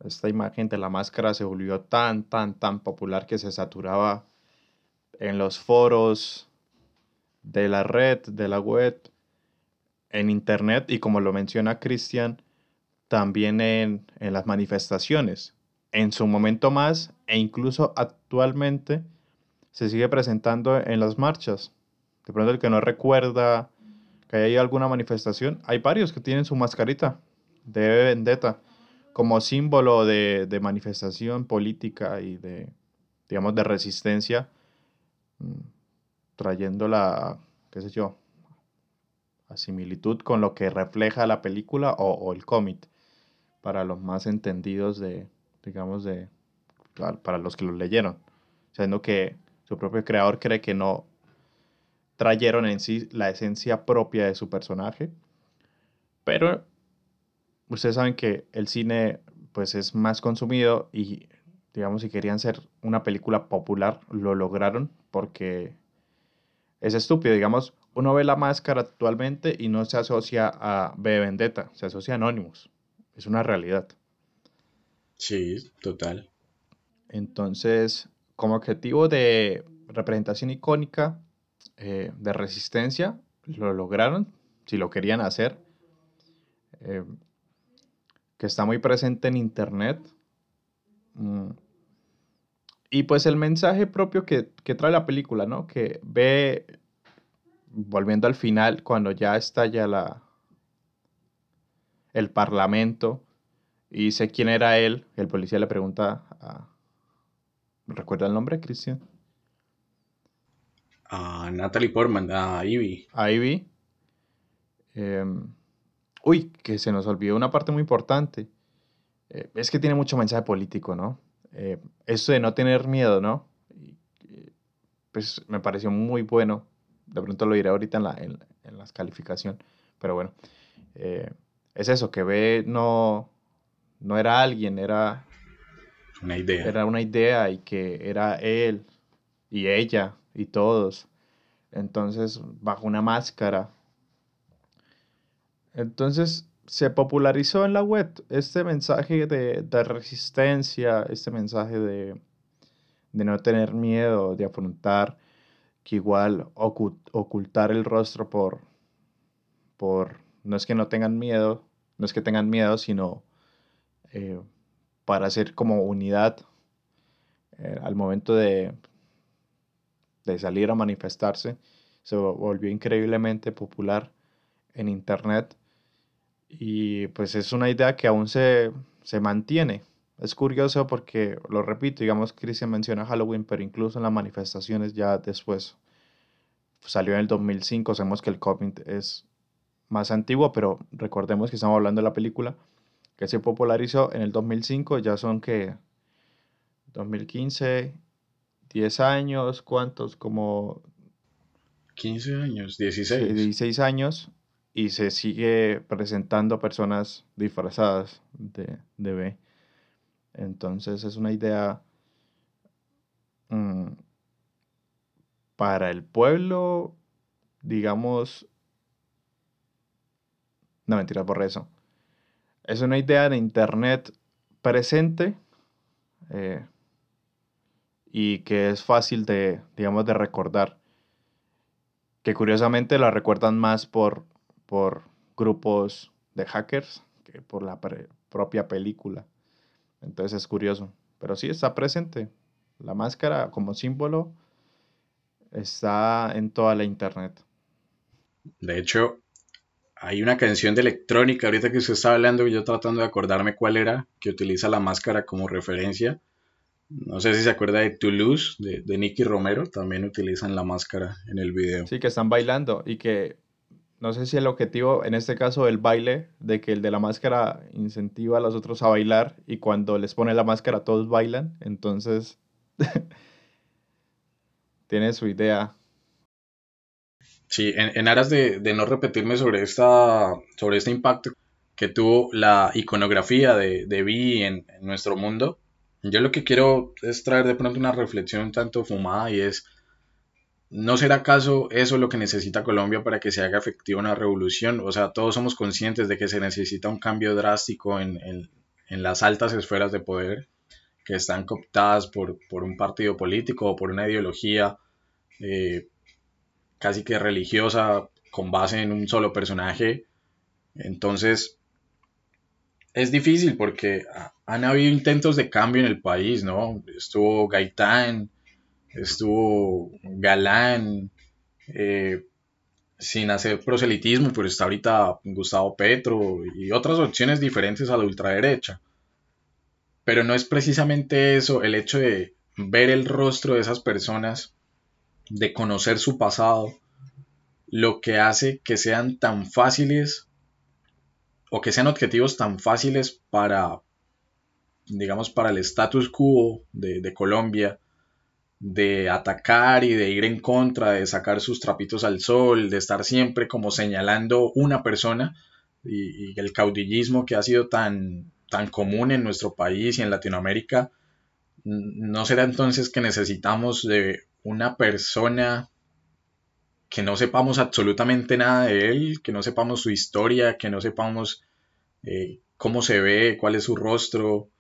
Esta imagen de la máscara se volvió tan, tan, tan popular que se saturaba en los foros de la red, de la web, en internet y como lo menciona Cristian, también en, las manifestaciones. En su momento más e incluso actualmente se sigue presentando en las marchas. De pronto el que no recuerda que haya alguna manifestación, hay varios que tienen su mascarita de vendetta como símbolo de, manifestación política y de, digamos, de resistencia, mm, trayendo la, qué sé yo, a similitud con lo que refleja la película o, o el cómic para los más entendidos de, digamos, de, para los que lo leyeron, siendo que su propio creador cree que no trajeron en sí la esencia propia de su personaje, pero ustedes saben que el cine pues es más consumido y digamos si querían ser una película popular lo lograron porque es estúpido, digamos, uno ve la máscara actualmente y no se asocia a B Vendetta, se asocia a Anonymous es una realidad. Sí, total. Entonces, como objetivo de representación icónica, eh, de resistencia, lo lograron, si lo querían hacer, eh, que está muy presente en Internet. Mm. Y pues el mensaje propio que, trae la película, ¿no? Que ve, volviendo al final, cuando ya estalla la, el Parlamento y dice quién era él. El policía le pregunta a... ¿Recuerda el nombre, Cristian? A Natalie Portman, a Ivy. A Ivy. Em, uy, que se nos olvidó una parte muy importante. Eh, es que tiene mucho mensaje político, ¿no? Eh, eso de no tener miedo, ¿no? pues me pareció muy bueno. De pronto lo diré ahorita en la, en, en las calificación. Pero bueno. Eh, es eso, que ve no, no era alguien, era una idea. Era una idea y que era él y ella y todos. Entonces, bajo una máscara. Entonces, se popularizó en la web este mensaje de, resistencia, este mensaje de, de, no tener miedo, de afrontar, que igual ocultar el rostro por, por no es que no tengan miedo, no es que tengan miedo, sino eh, para hacer como unidad eh, al momento de, de salir a manifestarse. Se volvió increíblemente popular en Internet y pues es una idea que aún se, se mantiene. Es curioso porque, lo repito, digamos, Christian menciona Halloween, pero incluso en las manifestaciones ya después salió en el 2005. Sabemos que el cómic es más antiguo, pero recordemos que estamos hablando de la película que se popularizó en el 2005, ya son que 2015, 10 años, ¿cuántos? Como 15 años, sí, 16. 16 años y se sigue presentando personas disfrazadas de, de B. Entonces es una idea mm, para el pueblo, digamos, no mentira por eso. Es una idea de internet presente eh, y que es fácil de, digamos, de recordar. Que curiosamente la recuerdan más por, por grupos de hackers que por la propia película. Entonces es curioso. Pero sí está presente. La máscara como símbolo está en toda la internet. De hecho, hay una canción de electrónica, ahorita que usted estaba hablando, y yo tratando de acordarme cuál era, que utiliza la máscara como referencia. No sé si se acuerda de Toulouse, de, de Nicky Romero, también utilizan la máscara en el video. Sí, que están bailando y que no sé si el objetivo, en este caso el baile, de que el de la máscara incentiva a los otros a bailar y cuando les pone la máscara todos bailan, entonces tiene su idea. Sí, en, en aras de, de no repetirme sobre, esta, sobre este impacto que tuvo la iconografía de, de Vi en, en nuestro mundo, yo lo que quiero es traer de pronto una reflexión tanto fumada y es, ¿no será acaso eso lo que necesita Colombia para que se haga efectiva una revolución? O sea, todos somos conscientes de que se necesita un cambio drástico en, en- las altas esferas de poder que están cooptadas por, por un partido político o por una ideología eh, casi que religiosa con base en un solo personaje. Entonces, es difícil porque ha- han habido intentos de cambio en el país, ¿no? Estuvo Gaitán, estuvo Galán, eh, sin hacer proselitismo, pero está ahorita Gustavo Petro y otras opciones diferentes a la ultraderecha. Pero no es precisamente eso, el hecho de ver el rostro de esas personas, de conocer su pasado, lo que hace que sean tan fáciles o que sean objetivos tan fáciles para, digamos, para el status quo de, de Colombia, de atacar y de ir en contra, de sacar sus trapitos al sol, de estar siempre como señalando una persona. Y, el caudillismo que ha sido tan, tan común en nuestro país y en Latinoamérica, ¿no será entonces que necesitamos de una persona que no sepamos absolutamente nada de él, que no sepamos su historia, que no sepamos eh, cómo se ve, cuál es su rostro,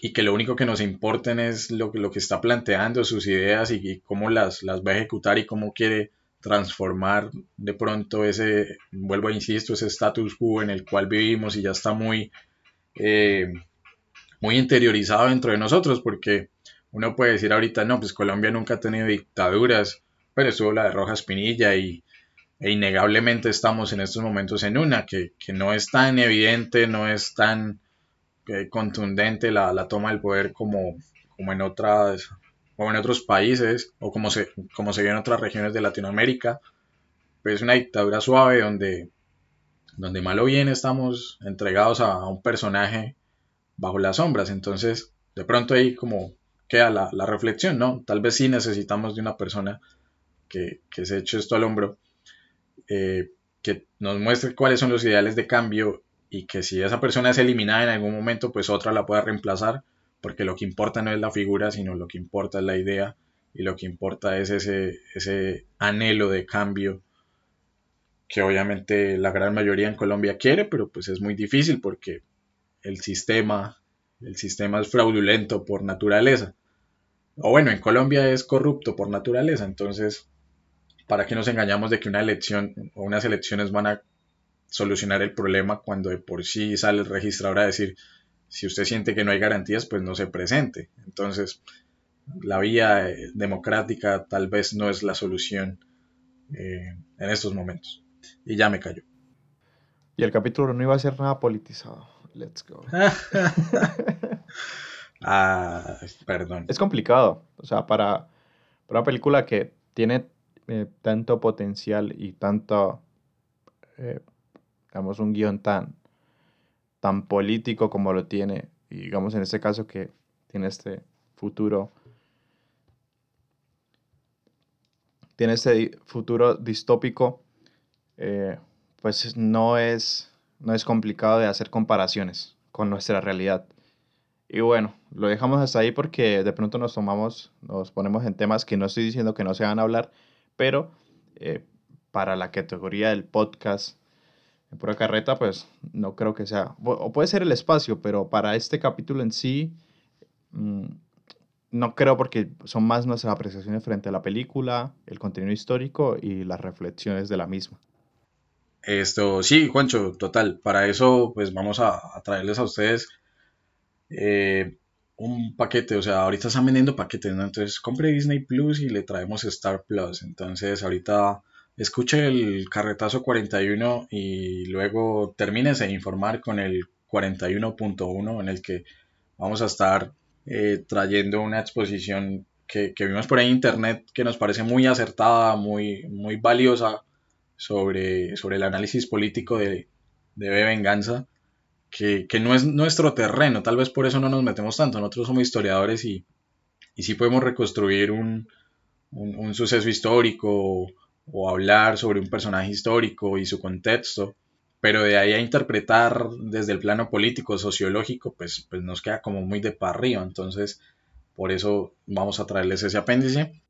y que lo único que nos importen es lo, que- lo que está planteando, sus ideas y, y cómo las, las va a ejecutar y cómo quiere transformar de pronto ese, vuelvo a insisto, ese status quo en el cual vivimos y ya está muy, eh, muy interiorizado dentro de nosotros, porque uno puede decir ahorita, no, pues Colombia nunca ha tenido dictaduras, pero estuvo la de Rojas Pinilla y e innegablemente estamos en estos momentos en una que, que no es tan evidente, no es tan contundente la, la toma del poder como, como en otras o en otros países o como se, como se ve en otras regiones de Latinoamérica, pues es una dictadura suave donde, donde mal o bien estamos entregados a, a un personaje bajo las sombras. Entonces, de pronto ahí como queda la, la reflexión, ¿no? Tal vez sí necesitamos de una persona que, que se eche esto al hombro, eh, que nos muestre cuáles son los ideales de cambio y que si esa persona es eliminada en algún momento, pues otra la pueda reemplazar, porque lo que importa no es la figura, sino lo que importa es la idea y lo que importa es ese, ese anhelo de cambio que obviamente la gran mayoría en Colombia quiere, pero pues es muy difícil porque el sistema, el sistema es fraudulento por naturaleza. O bueno, en Colombia es corrupto por naturaleza, entonces, ¿para qué nos engañamos de que una elección o unas elecciones van a solucionar el problema cuando de por sí sale el registrador a decir, si usted siente que no hay garantías, pues no se presente. Entonces, la vía eh, democrática tal vez no es la solución eh, en estos momentos. Y ya me callo. Y el capítulo no iba a ser nada politizado. Let's go. ah, perdón. Es complicado. O sea, para, para una película que tiene eh, tanto potencial y tanto, eh, digamos, un guion tan, tan político como lo tiene, y digamos en este caso que tiene este futuro tiene este futuro distópico, eh, pues no es, no es complicado de hacer comparaciones con nuestra realidad. Y bueno, lo dejamos hasta ahí porque de pronto nos tomamos, nos ponemos en temas que no estoy diciendo que no se van a hablar, pero eh, para la categoría del podcast en pura carreta, pues no creo que sea, o puede ser el espacio, pero para este capítulo en sí, mm, no creo porque son más nuestras apreciaciones frente a la película, el contenido histórico y las reflexiones de la misma. Esto, sí, Juancho, total. Para eso, pues vamos a, traerles a ustedes eh, un paquete. O sea, ahorita están vendiendo paquetes, ¿no? Entonces, compre Disney Plus y le traemos Star Plus. Entonces, ahorita escuche el carretazo 41 y luego termines de informar con el 41.1 en el que vamos a estar eh, trayendo una exposición que, que, vimos por ahí en internet que nos parece muy acertada, muy, muy valiosa sobre, sobre el análisis político de, de Venganza, que, que, no es nuestro terreno, tal vez por eso no nos metemos tanto, nosotros somos historiadores y, y sí podemos reconstruir un, un, suceso histórico o, hablar sobre un personaje histórico y su contexto, pero de ahí a interpretar desde el plano político, sociológico, pues, pues nos queda como muy de arriba, entonces por eso vamos a traerles ese apéndice.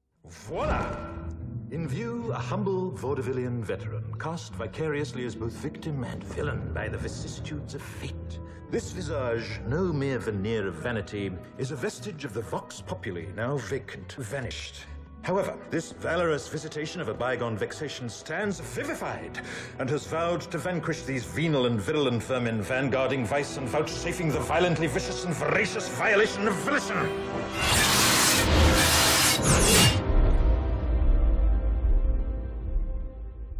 In view, a humble vaudevillian veteran, cast vicariously as both victim and villain by the vicissitudes of fate. This visage, no mere veneer of vanity, is a vestige of the vox populi, now vacant, vanished. However, this valorous visitation of a bygone vexation stands vivified, and has vowed to vanquish these venal and virulent vermin, vanguarding vice and vouchsafing the violently vicious and voracious violation of volition.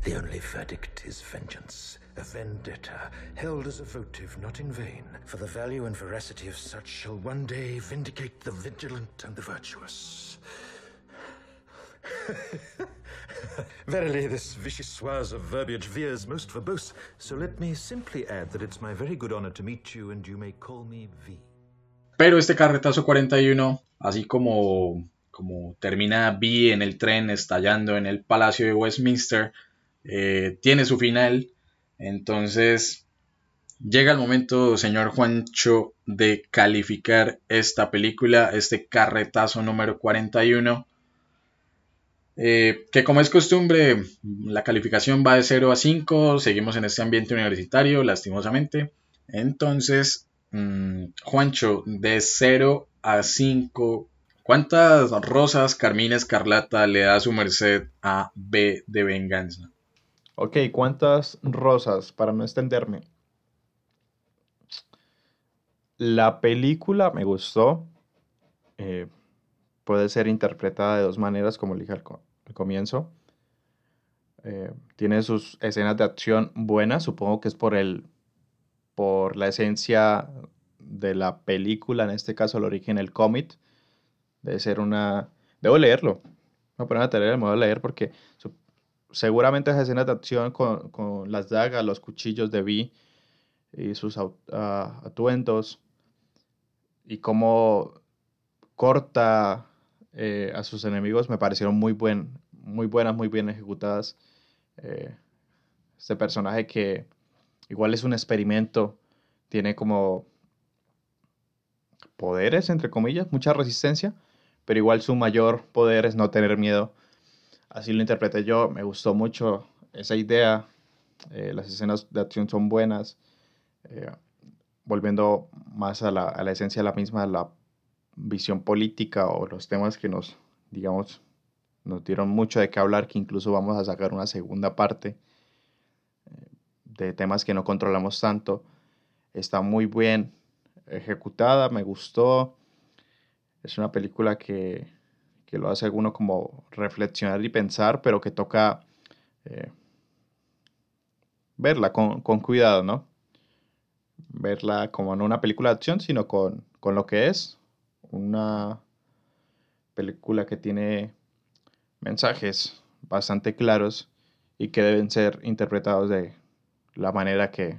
The only verdict is vengeance, a vendetta, held as a votive not in vain, for the value and veracity of such shall one day vindicate the vigilant and the virtuous. Verily, this vichyssoise of verbiage veers most verbose, so let me simply add that it's my very good honor to meet you, and you may call me V. Pero este carretazo 41, así como, como termina V en el tren estallando en el Palacio de Westminster, Eh, tiene su final. Entonces, llega el momento, señor Juancho, de calificar esta película, este carretazo número 41. Eh, que como es costumbre, la calificación va de 0 a 5, seguimos en este ambiente universitario, lastimosamente. Entonces, mm, Juancho, de 0 a 5, ¿cuántas rosas, carmín, escarlata le da su merced a B de venganza? Ok, ¿cuántas rosas? Para no extenderme. La película me gustó. Eh, puede ser interpretada de dos maneras, como al, comienzo. Eh, tiene sus escenas de acción buenas, supongo que es por el por la esencia de la película, en este caso el origen, el cómic. Debe ser una... Debo leerlo. Voy a poner a tarea, me voy a leer porque seguramente esas escenas de acción con, las dagas, los cuchillos de Vi y sus atuendos y cómo corta eh, a sus enemigos me parecieron muy, buen, muy buenas, muy bien ejecutadas. Eh, este personaje que igual es un experimento, tiene como poderes, entre comillas, mucha resistencia, pero igual su mayor poder es no tener miedo. Así lo interpreté yo, me gustó mucho esa idea, eh, las escenas de acción son buenas, eh, volviendo más a la, a la, esencia de la misma, la visión política o los temas que nos, digamos, nos dieron mucho de qué hablar, que incluso vamos a sacar una segunda parte eh, de temas que no controlamos tanto. Está muy bien ejecutada, me gustó. Es una película que que lo hace uno como reflexionar y pensar, pero que toca eh, verla con, cuidado, ¿no? Verla como no una película de acción, sino con, lo que es una película que tiene mensajes bastante claros y que deben ser interpretados de la manera que,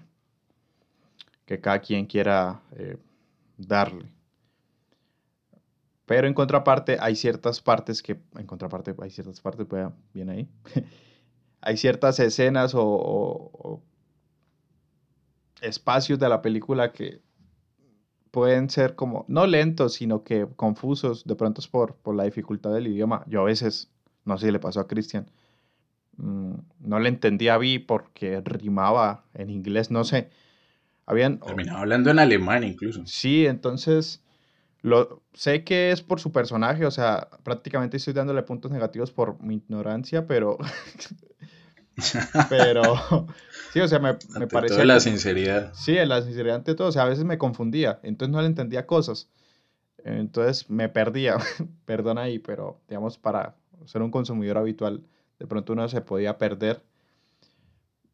que cada quien quiera eh, darle. Pero en contraparte hay ciertas partes que, en contraparte hay ciertas partes, bien ahí, hay ciertas escenas o espacios de la película que pueden ser como, no lentos, sino que confusos, de pronto es por, por la dificultad del idioma. Yo a veces, no sé si le pasó a Cristian, mm, no le entendía a Vi porque rimaba en inglés, no sé. Habían, Terminaba hablando en alemán incluso. Sí, entonces lo sé que es por su personaje, o sea, prácticamente estoy dándole puntos negativos por mi ignorancia, pero pero sí, o sea, me, me Ante parecía todo la sinceridad. sí, la sinceridad ante todo, o sea, a veces me confundía, entonces no le entendía cosas. Entonces me perdía, perdón ahí, pero digamos para ser un consumidor habitual, de pronto uno se podía perder.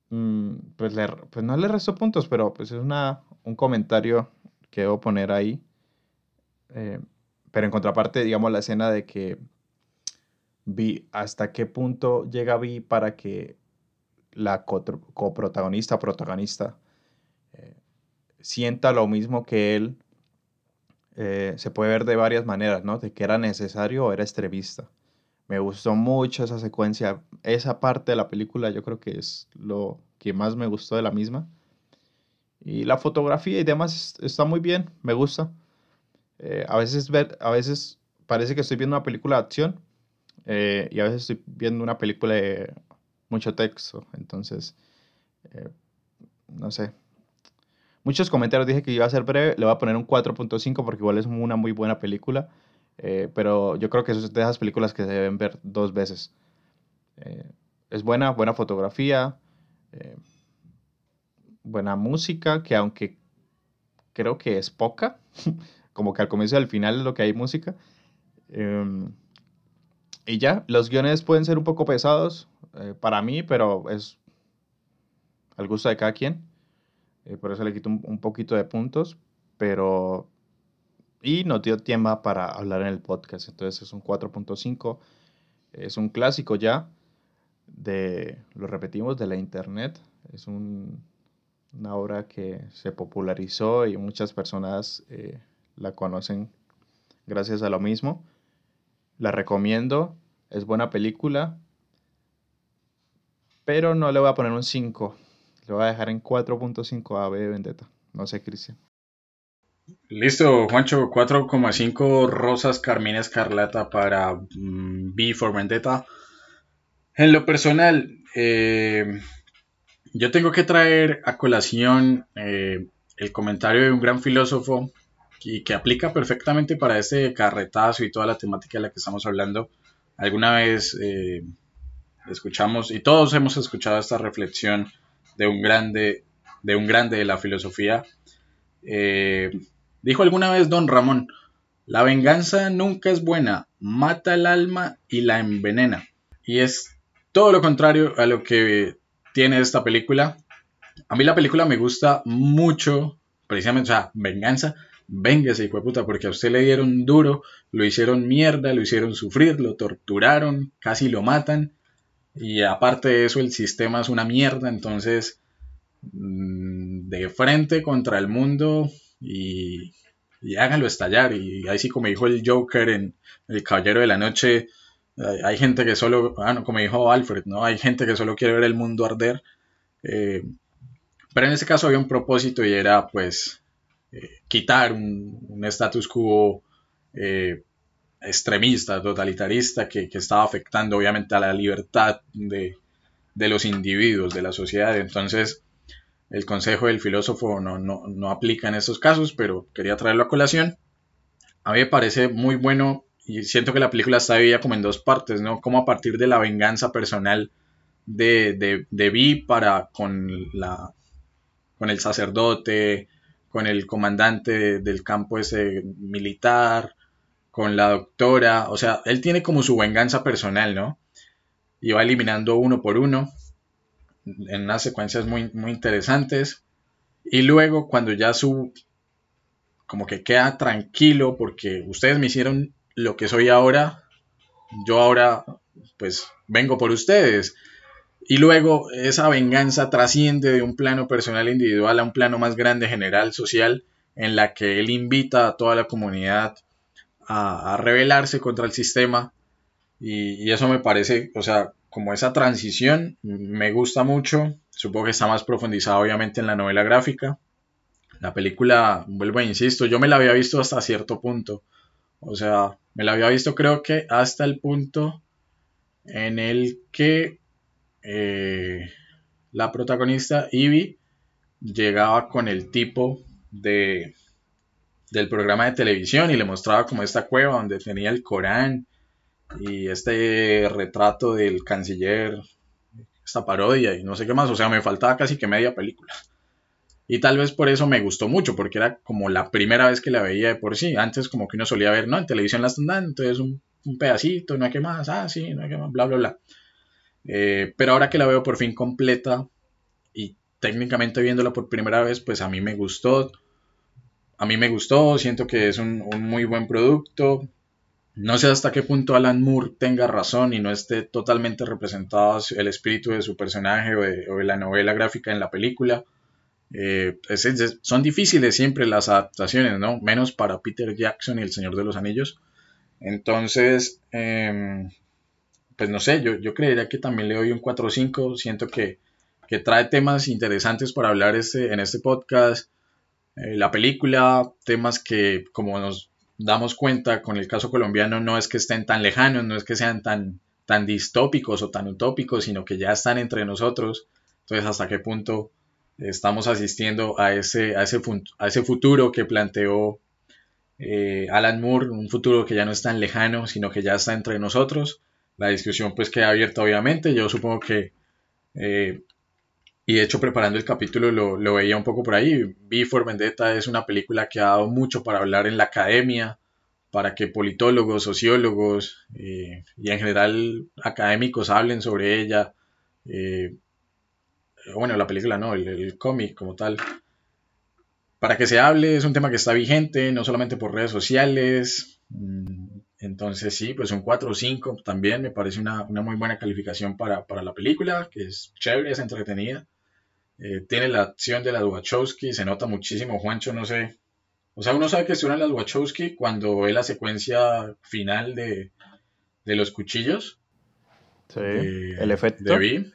Mm, Pues, le, pues no le resto puntos, pero pues es una, un comentario que debo poner ahí. Eh, pero en contraparte, digamos, la escena de que vi hasta qué punto llega Vi para que la coprotagonista, protagonista, eh, sienta lo mismo que él, eh, se puede ver de varias maneras, ¿no? De que era necesario o era extremista. Me gustó mucho esa secuencia, esa parte de la película yo creo que es lo que más me gustó de la misma. Y la fotografía y demás es- está muy bien, me gusta. Eh, a veces ver, a veces parece que estoy viendo una película de acción y a veces estoy viendo una película de mucho texto, entonces eh, no sé. Muchos comentarios dije que iba a ser breve, le voy a poner un 4.5 porque igual es una muy buena película, eh, pero yo creo que es de esas películas que se deben ver dos veces. Eh, es buena, buena fotografía, buena música, que aunque creo que es poca, como que al comienzo y al final es lo que hay música. Em, y ya, los guiones pueden ser un poco pesados eh, para mí, pero es al gusto de cada quien. Eh, por eso le quito un, un poquito de puntos, pero... Y nos dio tiempo para hablar en el podcast, entonces es un 4.5. Es un clásico ya de, lo repetimos, de la internet. Es un- una obra que se popularizó y muchas personas eh, la conocen gracias a lo mismo. La recomiendo, es buena película, pero no le voy a poner un 5. Le voy a dejar en 4.5 a B de Vendetta. No sé, Cristian. Listo, Juancho, 4,5 rosas carmín escarlata para mm, B for Vendetta. En lo personal, eh, yo tengo que traer a colación eh, el comentario de un gran filósofo y que aplica perfectamente para este carretazo y toda la temática de la que estamos hablando. Alguna vez eh, escuchamos, y todos hemos escuchado esta reflexión de un grande, de un grande de la filosofía. Eh, dijo alguna vez Don Ramón, la venganza nunca es buena, mata el alma y la envenena. Y es todo lo contrario a lo que tiene esta película. A mí la película me gusta mucho, precisamente, o sea, venganza, véngase, hijo de puta, porque a usted le dieron duro, lo hicieron mierda, lo hicieron sufrir, lo torturaron, casi lo matan. Y aparte de eso, el sistema es una mierda, entonces, mm, de frente contra el mundo y, y háganlo estallar. Y ahí sí, como dijo el Joker en El Caballero de la Noche, hay, gente que solo, ah, no, como dijo Alfred, ¿no? Hay gente que solo quiere ver el mundo arder. Eh, pero en ese caso había un propósito y era, pues, quitar un, status quo eh, extremista, totalitarista, que, estaba afectando obviamente a la libertad de, de los individuos, de la sociedad. Entonces, el consejo del filósofo no, no, no aplica en estos casos, pero quería traerlo a colación. A mí me parece muy bueno y siento que la película está dividida como en dos partes, ¿no? Como a partir de la venganza personal de, de, de Vi para con, la, con el sacerdote, con el comandante del campo ese militar, con la doctora, o sea, él tiene como su venganza personal, ¿no? Y va eliminando uno por uno en unas secuencias muy, muy interesantes. Y luego cuando ya su, como que queda tranquilo porque ustedes me hicieron lo que soy ahora, yo ahora pues vengo por ustedes. Y luego esa venganza trasciende de un plano personal individual a un plano más grande, general, social, en la que él invita a toda la comunidad a, rebelarse contra el sistema. Y, eso me parece, o sea, como esa transición me gusta mucho, supongo que está más profundizado obviamente en la novela gráfica. La película, vuelvo e insisto, yo me la había visto hasta cierto punto, o sea, me la había visto creo que hasta el punto en el que eh, la protagonista, Ivy, llegaba con el tipo de, del programa de televisión y le mostraba como esta cueva donde tenía el Corán y este retrato del canciller, esta parodia y no sé qué más, o sea, me faltaba casi que media película. Y tal vez por eso me gustó mucho, porque era como la primera vez que la veía de por sí. Antes como que uno solía ver, ¿no? En televisión la están dando, entonces un, un pedacito, no hay que más, ah, sí, no hay que más, bla, bla, bla. Eh, pero ahora que la veo por fin completa y técnicamente viéndola por primera vez, pues a mí me gustó. A mí me gustó, siento que es un, muy buen producto. No sé hasta qué punto Alan Moore tenga razón y no esté totalmente representado el espíritu de su personaje o de, la novela gráfica en la película. Eh, son difíciles siempre las adaptaciones, ¿no? Menos para Peter Jackson y El Señor de los Anillos. Entonces, em, pues no sé, yo, yo creería que también le doy un 4 o 5. Siento que que trae temas interesantes para hablar este, en este podcast. Eh, la película, temas que como nos damos cuenta con el caso colombiano no es que estén tan lejanos, no es que sean tan, tan distópicos o tan utópicos, sino que ya están entre nosotros. Entonces, ¿hasta qué punto estamos asistiendo a ese, a ese, a ese futuro que planteó eh, Alan Moore, un futuro que ya no es tan lejano, sino que ya está entre nosotros? La discusión pues queda abierta obviamente. Yo supongo que eh, y de hecho, preparando el capítulo lo, veía un poco por ahí. V Vendetta es una película que ha dado mucho para hablar en la academia, para que politólogos, sociólogos eh, y en general académicos hablen sobre ella. Eh, bueno, la película no, el, cómic como tal. Para que se hable, es un tema que está vigente, no solamente por redes sociales. Entonces sí, pues un 4 o 5 también me parece una, muy buena calificación para, para, la película, que es chévere, es entretenida. Eh, tiene la acción de las Wachowski, se nota muchísimo, Juancho, no sé. O sea, uno sabe que suenan las Wachowski cuando ve la secuencia final de, los cuchillos. Sí, el efecto. De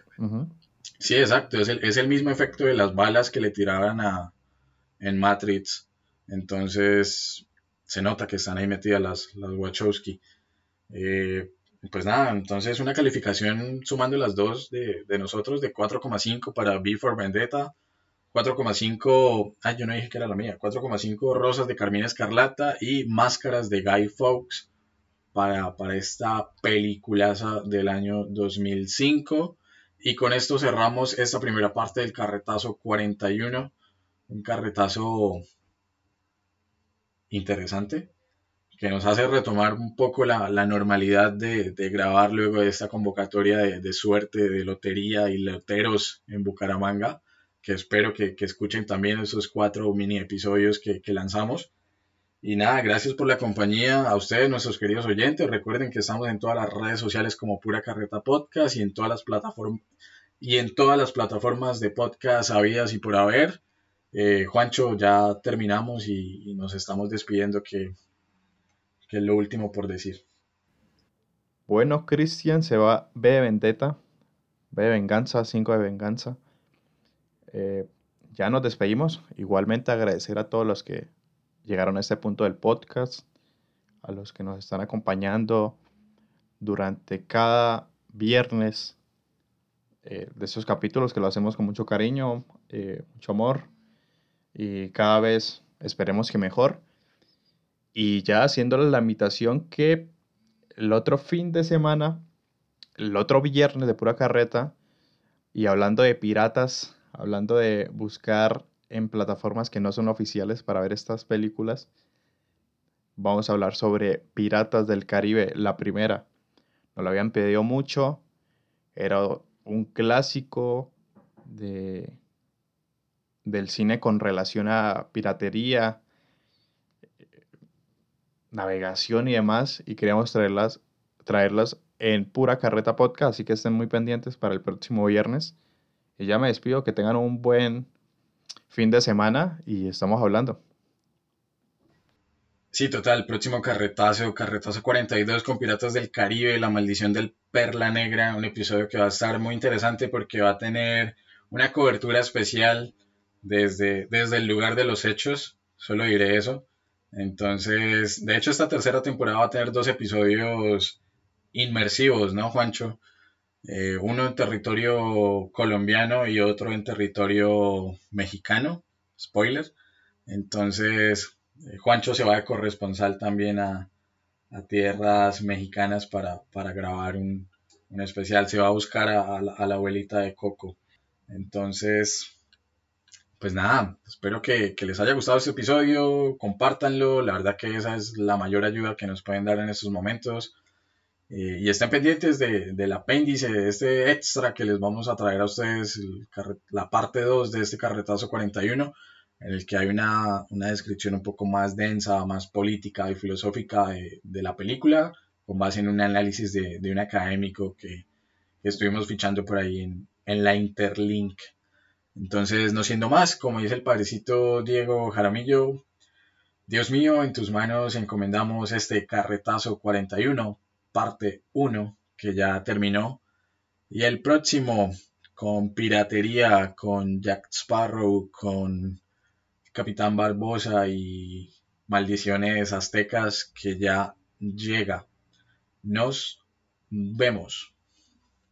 Sí, exacto, es el, es el, mismo efecto de las balas que le tiraban a, en Matrix. Entonces, se nota que están ahí metidas las, las Wachowski. Eh, pues nada, entonces una calificación sumando las dos de, nosotros de 4,5 para B for Vendetta, 4,5, ay yo no dije que era la mía, 4,5 Rosas de Carmina Escarlata y Máscaras de Guy Fawkes para, para esta peliculaza del año 2005. Y con esto cerramos esta primera parte del carretazo 41, un carretazo interesante, que nos hace retomar un poco la, normalidad de, grabar luego de esta convocatoria de, suerte, de lotería y loteros en Bucaramanga, que espero que, escuchen también esos cuatro mini episodios que, lanzamos. Y nada, gracias por la compañía a ustedes, nuestros queridos oyentes. Recuerden que estamos en todas las redes sociales como Pura Carreta Podcast y en todas las plataformas y en todas las plataformas de podcast habidas y por haber. Eh, Juancho, ya terminamos y nos estamos despidiendo que es lo último por decir. Bueno, Cristian se va B de Vendetta, B de Venganza, 5 de Venganza. Ya nos despedimos. Igualmente agradecer a todos los que llegaron a este punto del podcast, a los que nos están acompañando durante cada viernes eh, de esos capítulos que lo hacemos con mucho cariño, eh, mucho amor y cada vez esperemos que mejor. Y ya haciéndole la invitación que el otro fin de semana, el otro viernes de pura carreta, y hablando de piratas, hablando de buscar en plataformas que no son oficiales para ver estas películas, vamos a hablar sobre Piratas del Caribe, la primera. Nos lo habían pedido mucho, era un clásico de, del cine con relación a piratería, navegación y demás y queríamos traerlas, traerlas en pura carreta podcast, así que estén muy pendientes para el próximo viernes. Y ya me despido, que tengan un buen fin de semana y estamos hablando. Sí, total, próximo carretazo, carretazo 42 con Piratas del Caribe, La Maldición del Perla Negra, un episodio que va a estar muy interesante porque va a tener una cobertura especial desde, desde el lugar de los hechos, solo diré eso. Entonces, de hecho, esta tercera temporada va a tener dos episodios inmersivos, ¿no, Juancho? Eh, uno en territorio colombiano y otro en territorio mexicano, spoiler. Entonces, eh, Juancho se va de corresponsal también a, tierras mexicanas para, grabar un, especial. Se va a buscar a, la, abuelita de Coco. Entonces, pues nada, espero que, les haya gustado este episodio, compártanlo, la verdad que esa es la mayor ayuda que nos pueden dar en estos momentos. Eh, y estén pendientes del apéndice, de este extra que les vamos a traer a ustedes, la parte 2 de este carretazo 41 en el que hay una, descripción un poco más densa, más política y filosófica de, la película, con base en un análisis de, un académico que, estuvimos fichando por ahí en, la Interlink. Entonces, no siendo más, como dice el padrecito Diego Jaramillo, Dios mío, en tus manos encomendamos este carretazo 41, parte 1, que ya terminó, y el próximo con piratería, con Jack Sparrow, con Capitán Barbosa y Maldiciones Aztecas que ya llega. Nos vemos.